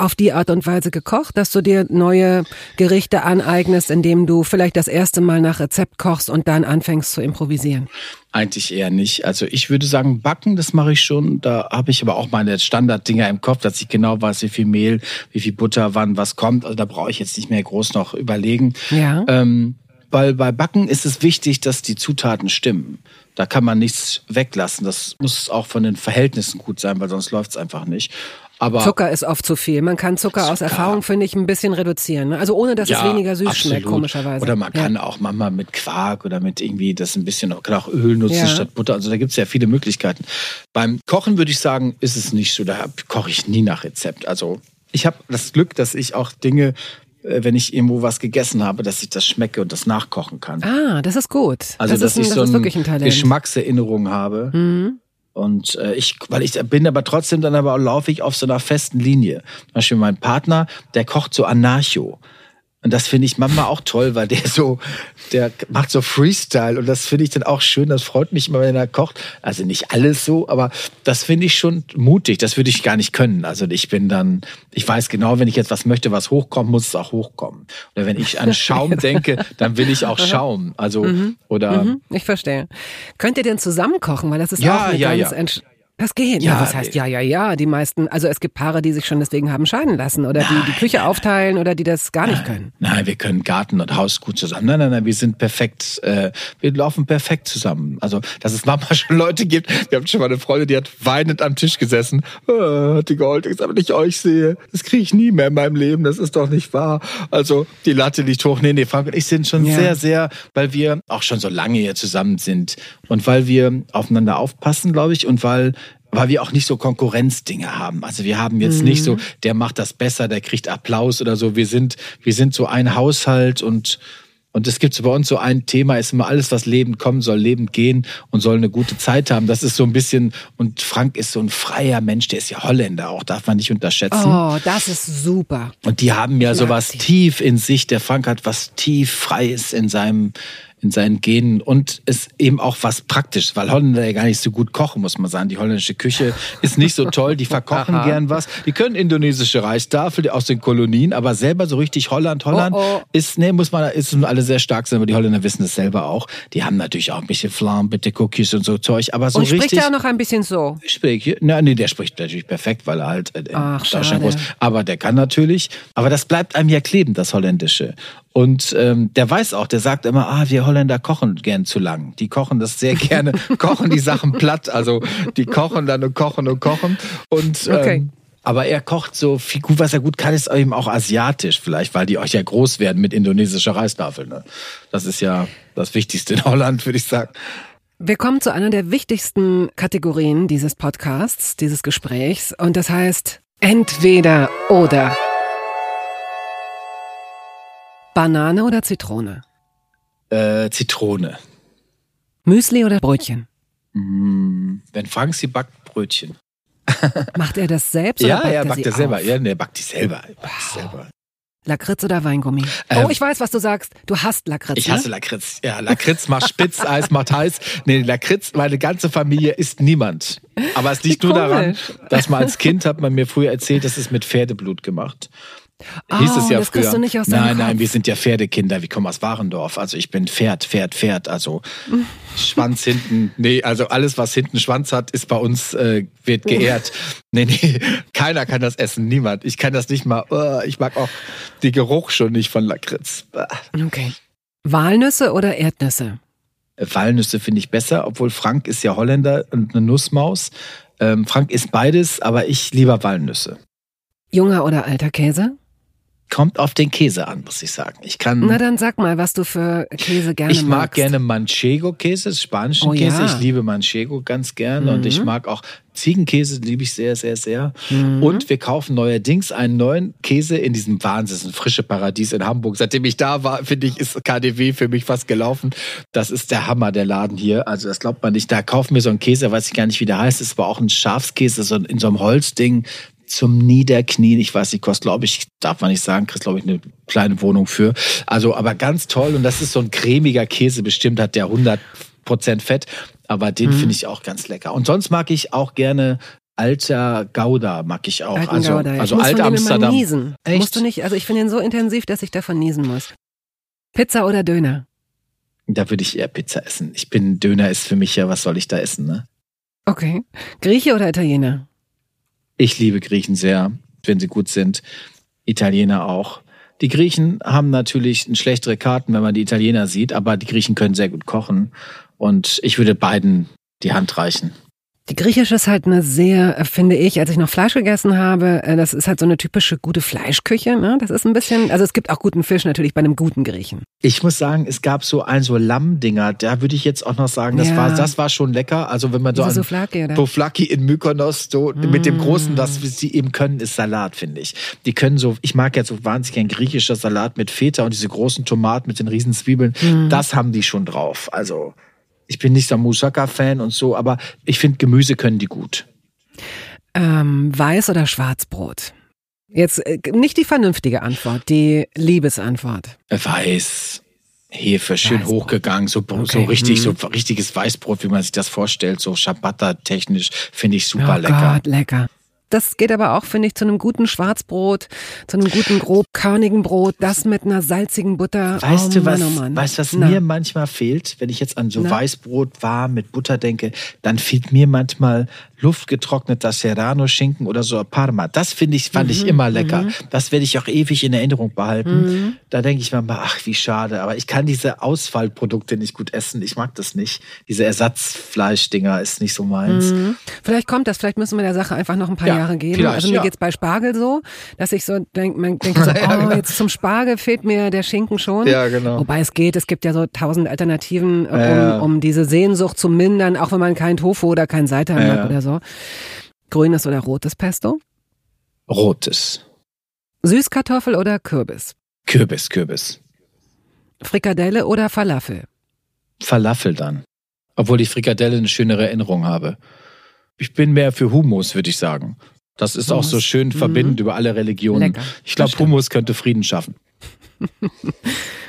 auf die Art und Weise gekocht, dass du dir neue Gerichte aneignest, indem du vielleicht das erste Mal nach Rezept kochst und dann anfängst zu improvisieren? Eigentlich eher nicht. Also ich würde sagen, backen, das mache ich schon. Da habe ich aber auch meine Standarddinger im Kopf, dass ich genau weiß, wie viel Mehl, wie viel Butter, wann was kommt. Also da brauche ich jetzt nicht mehr groß noch überlegen. Ja. Ähm, weil bei Backen ist es wichtig, dass die Zutaten stimmen. Da kann man nichts weglassen. Das muss auch von den Verhältnissen gut sein, weil sonst läuft es einfach nicht. Aber Zucker ist oft zu viel. Man kann Zucker, Zucker. aus Erfahrung, finde ich, ein bisschen reduzieren. Ne? Also ohne, dass ja, es weniger süß absolut. schmeckt, komischerweise. Oder man kann auch manchmal mit Quark oder mit irgendwie das ein bisschen, kann auch Öl nutzen ja. statt Butter. Also da gibt es ja viele Möglichkeiten. Beim Kochen würde ich sagen, ist es nicht so. Da koche ich nie nach Rezept. Also ich habe das Glück, dass ich auch Dinge wenn ich irgendwo was gegessen habe, dass ich das schmecke und das nachkochen kann. Ah, das ist gut. Also, das dass ist, ich so ein, ein Geschmackserinnerung habe. Mhm. Und äh, ich, weil ich bin aber trotzdem dann aber laufe ich auf so einer festen Linie. Zum Beispiel mein Partner, der kocht so Anarcho. Und das finde ich Mama auch toll, weil der so, der macht so Freestyle und das finde ich dann auch schön. Das freut mich immer, wenn er kocht. Also nicht alles so, aber das finde ich schon mutig. Das würde ich gar nicht können. Also ich bin dann, ich weiß genau, wenn ich jetzt was möchte, was hochkommt, muss es auch hochkommen. Oder wenn ich an Schaum denke, dann will ich auch Schaum. Also, mhm. oder. Mhm. Ich verstehe. Könnt ihr denn zusammen kochen? Weil das ist ja, auch eine ja, ganz ja. Das geht. Ja, was heißt ja, ja, ja? Die meisten, also es gibt Paare, die sich schon deswegen haben scheiden lassen oder die die Küche aufteilen oder die das gar nicht können. Nein, wir können Garten und Haus gut zusammen. Nein, nein, nein, wir sind perfekt, äh, wir laufen perfekt zusammen. Also, dass es manchmal schon Leute gibt, wir haben schon mal eine Freundin, die hat weinend am Tisch gesessen, äh, hat die geheult, ich aber nicht euch sehe, das kriege ich nie mehr in meinem Leben, das ist doch nicht wahr. Also, die Latte liegt hoch. Nee, nee, Frank und ich sind schon Ja. sehr, sehr, weil wir auch schon so lange hier zusammen sind und weil wir aufeinander aufpassen, glaube ich, und weil weil wir auch nicht so Konkurrenzdinge haben. Also wir haben jetzt nicht so, der macht das besser, der kriegt Applaus oder so. Wir sind, wir sind so ein Haushalt und und es gibt so bei uns so ein Thema, ist immer alles, was lebend kommen soll, lebend gehen und soll eine gute Zeit haben. Das ist so ein bisschen, und Frank ist so ein freier Mensch, der ist ja Holländer auch, darf man nicht unterschätzen. Oh, das ist super. Und die haben ja sowas tief in sich. Der Frank hat was tief Freies in seinem in seinen Genen und ist eben auch was Praktisches, weil Holländer ja gar nicht so gut kochen, muss man sagen. Die holländische Küche ist nicht so toll, die verkochen gern was. Die können indonesische Reistafel aus den Kolonien, aber selber so richtig Holland, Holland Oh, oh. ist, nee, muss man, ist alle sehr stark sein, aber die Holländer wissen es selber auch. Die haben natürlich auch ein bisschen Flam, bitte Cookies und so Zeug, aber so Und spricht richtig. er auch noch ein bisschen so. Spricht, na, nee, der spricht natürlich perfekt, weil er halt äh, in Ach, Deutschland groß. Aber der kann natürlich. Aber das bleibt einem ja kleben, das Holländische. Und ähm, der weiß auch, der sagt immer, ah, wir Holländer kochen gern zu lang. Die kochen das sehr gerne, kochen die Sachen platt. Also die kochen dann und kochen und kochen. Und Okay. ähm, aber er kocht so viel gut, was er gut kann, ist eben auch asiatisch vielleicht, weil die euch ja groß werden mit indonesischer Reistafel. Ne? Das ist ja das Wichtigste in Holland, würde ich sagen. Wir kommen zu einer der wichtigsten Kategorien dieses Podcasts, dieses Gesprächs. Und das heißt entweder oder. Banane oder Zitrone? Äh, Zitrone. Müsli oder Brötchen? Wenn Frank sie backt, Brötchen. Macht er das selbst Ja, oder backt ja, er backt er selber. auf? Ja, ne, backt die selber. Backt die selber. Lakritz oder Weingummi? Ähm, oh, ich weiß, was du sagst. Du hast Lakritz, Ich ne? hasse Lakritz. Ja, Lakritz macht spitz, Eis macht heiß. Nee, Lakritz, meine ganze Familie isst niemand. Aber es liegt nur daran, dass man als Kind hat man mir früher erzählt, das ist mit Pferdeblut gemacht. Hieß Oh, es ja das früher. du nicht aus nein, nein, Kopf. wir sind ja Pferdekinder. Wir kommen aus Warendorf. Also ich bin Pferd, Pferd, Pferd. Also Schwanz hinten. Nee, also alles, was hinten Schwanz hat, ist bei uns, äh, wird geehrt. Nee, nee, keiner kann das essen. Niemand. Ich kann das nicht mal. Uh, ich mag auch die Geruch schon nicht von Lakritz. Okay. Walnüsse oder Erdnüsse? Walnüsse finde ich besser, obwohl Frank ist ja Holländer und eine Nussmaus. Ähm, Frank isst beides, aber ich lieber Walnüsse. Junger oder alter Käse? Kommt auf den Käse an, muss ich sagen. Ich kann. Na dann sag mal, was du für Käse gerne ich mag magst. gerne Manchego-Käse, spanischen Oh Käse. ja. Ich liebe Manchego ganz gerne und Mhm. ich mag auch Ziegenkäse, liebe ich sehr, sehr, sehr. Mhm. Und wir kaufen neuerdings einen neuen Käse in diesem Wahnsinn, frische Paradies in Hamburg. Seitdem ich da war, finde ich, ist KDW für mich fast gelaufen. Das ist der Hammer, der Laden hier. Also das glaubt man nicht. Da kaufen wir so einen Käse, weiß ich gar nicht, wie der heißt. Es war auch ein Schafskäse, so in so einem Holzding zum Niederknien. Ich weiß nicht, kostet, glaube ich, darf man nicht sagen, kriegst, glaube ich, eine kleine Wohnung für. Also, aber ganz toll. Und das ist so ein cremiger Käse. Bestimmt hat der 100 Prozent Fett. Aber den Mhm. finde ich auch ganz lecker. Und sonst mag ich auch gerne alter Gouda, mag ich auch. Alten also, Gouda. Ich also muss alt Amsterdam. niesen. Echt? Musst du nicht, also ich finde ihn so intensiv, dass ich davon niesen muss. Pizza oder Döner? Da würde ich eher Pizza essen. Ich bin, Döner ist für mich ja, was soll ich da essen, ne? Okay. Grieche oder Italiener? Ich liebe Griechen sehr, wenn sie gut sind. Italiener auch. Die Griechen haben natürlich schlechtere Karten, wenn man die Italiener sieht, aber die Griechen können sehr gut kochen. Und ich würde beiden die Hand reichen. Die griechische ist halt eine sehr, äh, finde ich, als ich noch Fleisch gegessen habe, äh, das ist halt so eine typische gute Fleischküche. Ne? Das ist ein bisschen, also es gibt auch guten Fisch natürlich bei einem guten Griechen. Ich muss sagen, es gab so ein so Lammdinger, da würde ich jetzt auch noch sagen, das Ja. war das war schon lecker. Also wenn man so Diese an Souflaki, in Mykonos so mit dem Mm. großen, was sie eben können, ist Salat, finde ich. Die können so, ich mag ja so wahnsinnig gern griechischer Salat mit Feta und diese großen Tomaten mit den riesen Zwiebeln. Mm. Das haben die schon drauf. Also ich bin nicht so ein Moussaka-Fan und so, aber ich finde Gemüse können die gut. Ähm, Weiß oder Schwarzbrot? Jetzt äh, nicht die vernünftige Antwort, die Liebesantwort. Weiß. Hefe, schön Weißbrot. hochgegangen, so, so Okay. richtig, Mhm. so richtiges Weißbrot, wie man sich das vorstellt, so Ciabatta-technisch, finde ich super oh lecker. Gott, lecker. Das geht aber auch, finde ich, zu einem guten Schwarzbrot, zu einem guten grobkörnigen Brot, das mit einer salzigen Butter. Weißt oh, du, was, Mann, oh Mann. weißt, was Na. mir manchmal fehlt, wenn ich jetzt an so Na? Weißbrot warm mit Butter denke, dann fehlt mir manchmal luftgetrockneter Serrano-Schinken oder so Parma. Das finde ich, fand Mhm, ich immer lecker. Das werde ich auch ewig in Erinnerung behalten. Da denke ich mir mal, ach, wie schade. Aber ich kann diese Ausfallprodukte nicht gut essen. Ich mag das nicht. Diese Ersatzfleischdinger ist nicht so meins. Mhm. Vielleicht kommt das, vielleicht müssen wir der Sache einfach noch ein paar Ja, Jahre geben. vielleicht, also mir ja. geht's bei Spargel so, dass ich so denk, man denke, so, Ja, oh, genau. jetzt zum Spargel fehlt mir der Schinken schon. Ja, genau. Wobei es geht, es gibt ja so tausend Alternativen, äh, um, Ja. um diese Sehnsucht zu mindern, auch wenn man kein Tofu oder kein Seitan Ja. mag oder so. Grünes oder rotes Pesto? Rotes. Süßkartoffel oder Kürbis? Kürbis, Kürbis. Frikadelle oder Falafel? Falafel dann. Obwohl ich Frikadelle eine schönere Erinnerung habe. Ich bin mehr für Hummus, würde ich sagen. Das ist auch so schön verbindend Mhm. über alle Religionen. Lecker. Ich glaube. Hummus könnte Frieden schaffen.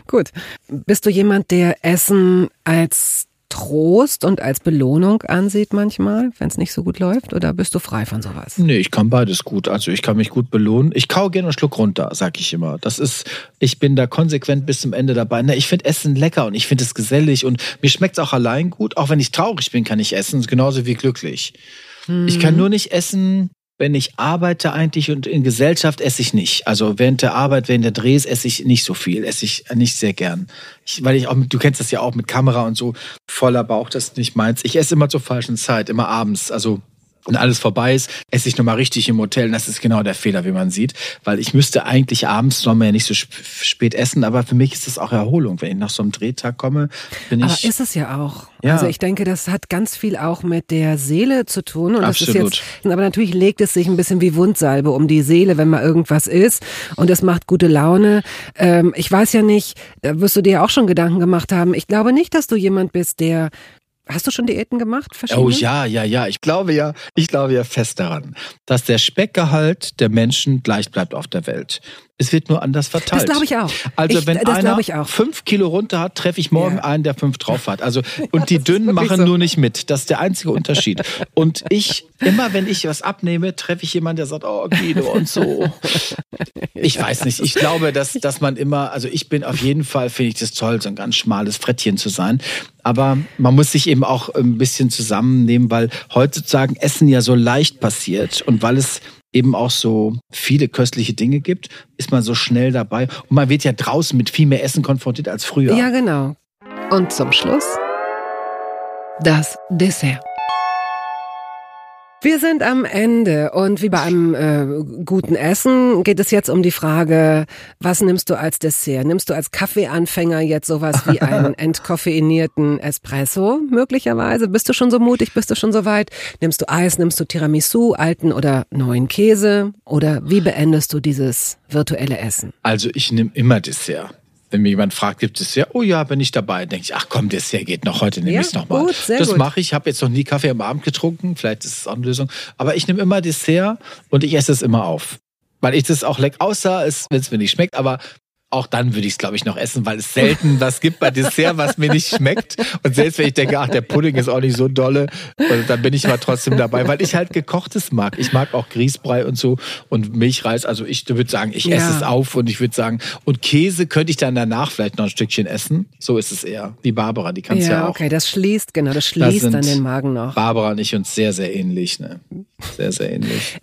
Gut. Bist du jemand, der Essen als Trost und als Belohnung ansieht manchmal, wenn es nicht so gut läuft? Oder bist du frei von sowas? Nee, ich kann beides gut. Also ich kann mich gut belohnen. Ich kau gerne einen Schluck runter, sag ich immer. Das ist, ich bin da konsequent bis zum Ende dabei. Na, ich finde Essen lecker und ich finde es gesellig und mir schmeckt es auch allein gut. Auch wenn ich traurig bin, kann ich essen, genauso wie glücklich. Ich kann nur nicht essen, wenn ich arbeite eigentlich und in Gesellschaft esse ich nicht. Also während der Arbeit, während der Drehs esse ich nicht so viel, esse ich nicht sehr gern. Ich, weil ich auch, du kennst das ja auch mit Kamera und so, voller Bauch, das ist nicht meins. Ich esse immer zur falschen Zeit, immer abends. Also wenn alles vorbei ist, esse ich nochmal richtig im Hotel. Und das ist genau der Fehler, wie man sieht. Weil ich müsste eigentlich abends, soll man ja nicht so sp spät essen, aber für mich ist das auch Erholung. Wenn ich nach so einem Drehtag komme, bin Aber ich. ist es ja auch. Ja. Also ich denke, das hat ganz viel auch mit der Seele zu tun. Und das Absolut. ist jetzt, aber natürlich legt es sich ein bisschen wie Wundsalbe um die Seele, wenn mal irgendwas ist. Und es macht gute Laune. Ähm, ich weiß ja nicht, da wirst du dir auch schon Gedanken gemacht haben. Ich glaube nicht, dass du jemand bist, der Hast du schon Diäten gemacht? Oh ja, ja, ja. Ich glaube ja, ich glaube ja fest daran, dass der Speckgehalt der Menschen gleich bleibt auf der Welt. Es wird nur anders verteilt. Das glaube ich auch. Also Ich- wenn einer fünf Kilo runter hat, treffe ich morgen Ja. einen, der fünf drauf hat. Also und die ist Dünnen machen so. nur nicht mit. Das ist der einzige Unterschied. Und ich immer, wenn ich was abnehme, treffe ich jemanden, der sagt, oh Guido und so. Ich weiß nicht. Ich glaube, dass dass man immer, also ich bin auf jeden Fall finde ich das toll, so ein ganz schmales Frettchen zu sein. Aber man muss sich eben auch ein bisschen zusammennehmen, weil heutzutage Essen ja so leicht passiert und weil es eben auch so viele köstliche Dinge gibt, ist man so schnell dabei. Und man wird ja draußen mit viel mehr Essen konfrontiert als früher. Ja, genau. Und zum Schluss das Dessert. Wir sind am Ende und wie bei einem äh, guten Essen geht es jetzt um die Frage, was nimmst du als Dessert? Nimmst du als Kaffeeanfänger jetzt sowas wie einen entkoffeinierten Espresso möglicherweise? Bist du schon so mutig? Bist du schon so weit? Nimmst du Eis? Nimmst du Tiramisu, alten oder neuen Käse? Oder wie beendest du dieses virtuelle Essen? Also ich nehme immer Dessert. Wenn mir jemand fragt, gibt es Dessert? Oh ja, bin ich dabei. Denke ich, ach komm, Dessert geht noch. Heute nehme Ja, ich es nochmal. Das mache ich. Ich habe jetzt noch nie Kaffee am Abend getrunken. Vielleicht ist es auch eine Lösung. Aber ich nehme immer Dessert und ich esse es immer auf. Weil ich das auch leck, außer es, wenn es mir nicht schmeckt, aber auch dann würde ich es, glaube ich, noch essen, weil es selten was gibt bei Dessert, was mir nicht schmeckt. Und selbst wenn ich denke, ach, der Pudding ist auch nicht so dolle, also dann bin ich mal trotzdem dabei, weil ich halt gekochtes mag. Ich mag auch Grießbrei und so und Milchreis. Also ich würde sagen, ich Ja. esse es auf und ich würde sagen, und Käse könnte ich dann danach vielleicht noch ein Stückchen essen. So ist es eher. Wie Barbara, die kann es ja, Ja, auch. okay, das schließt, genau, das Da schließt sind dann den Magen noch. Barbara und ich uns sehr, sehr ähnlich. Ne? Sehr, sehr ähnlich.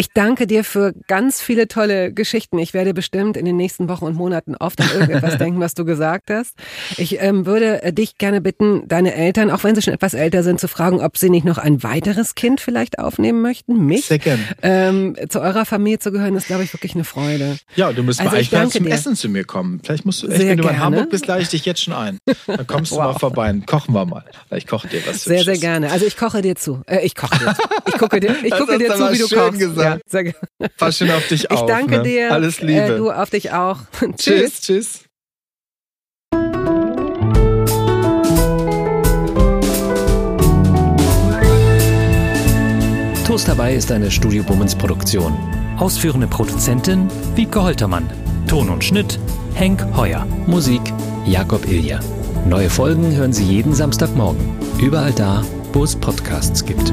Ich danke dir für ganz viele tolle Geschichten. Ich werde bestimmt in den nächsten Wochen und Monaten oft an irgendetwas denken, was du gesagt hast. Ich ähm, würde äh, dich gerne bitten, deine Eltern, auch wenn sie schon etwas älter sind, zu fragen, ob sie nicht noch ein weiteres Kind vielleicht aufnehmen möchten. Mich. Sehr gern. Ähm, zu eurer Familie zu gehören, ist, glaube ich, wirklich eine Freude. Ja, du musst Also mal ich eigentlich zum dir. Essen zu mir kommen. Vielleicht musst du echt, Sehr wenn du mal in gerne. Hamburg bist, lade ich dich jetzt schon ein. Dann kommst du Wow. mal vorbei und kochen wir mal. Ich koche dir was. Sehr, sehr gerne. Also ich koche dir zu. Äh, ich koche dir zu. Ich gucke dir, ich gucke dir du zu, wie du kochst. gesagt. Ja, sehr gerne. Pass schön auf dich Ich auf. danke ne? dir. Alles Liebe. Äh, du auf dich auch. tschüss, tschüss. Toast dabei ist eine Studio Bummens Produktion. Ausführende Produzentin Wiebke Holtermann. Ton und Schnitt Henk Heuer. Musik Jakob Ilja. Neue Folgen hören Sie jeden Samstagmorgen. Überall da, wo es Podcasts gibt.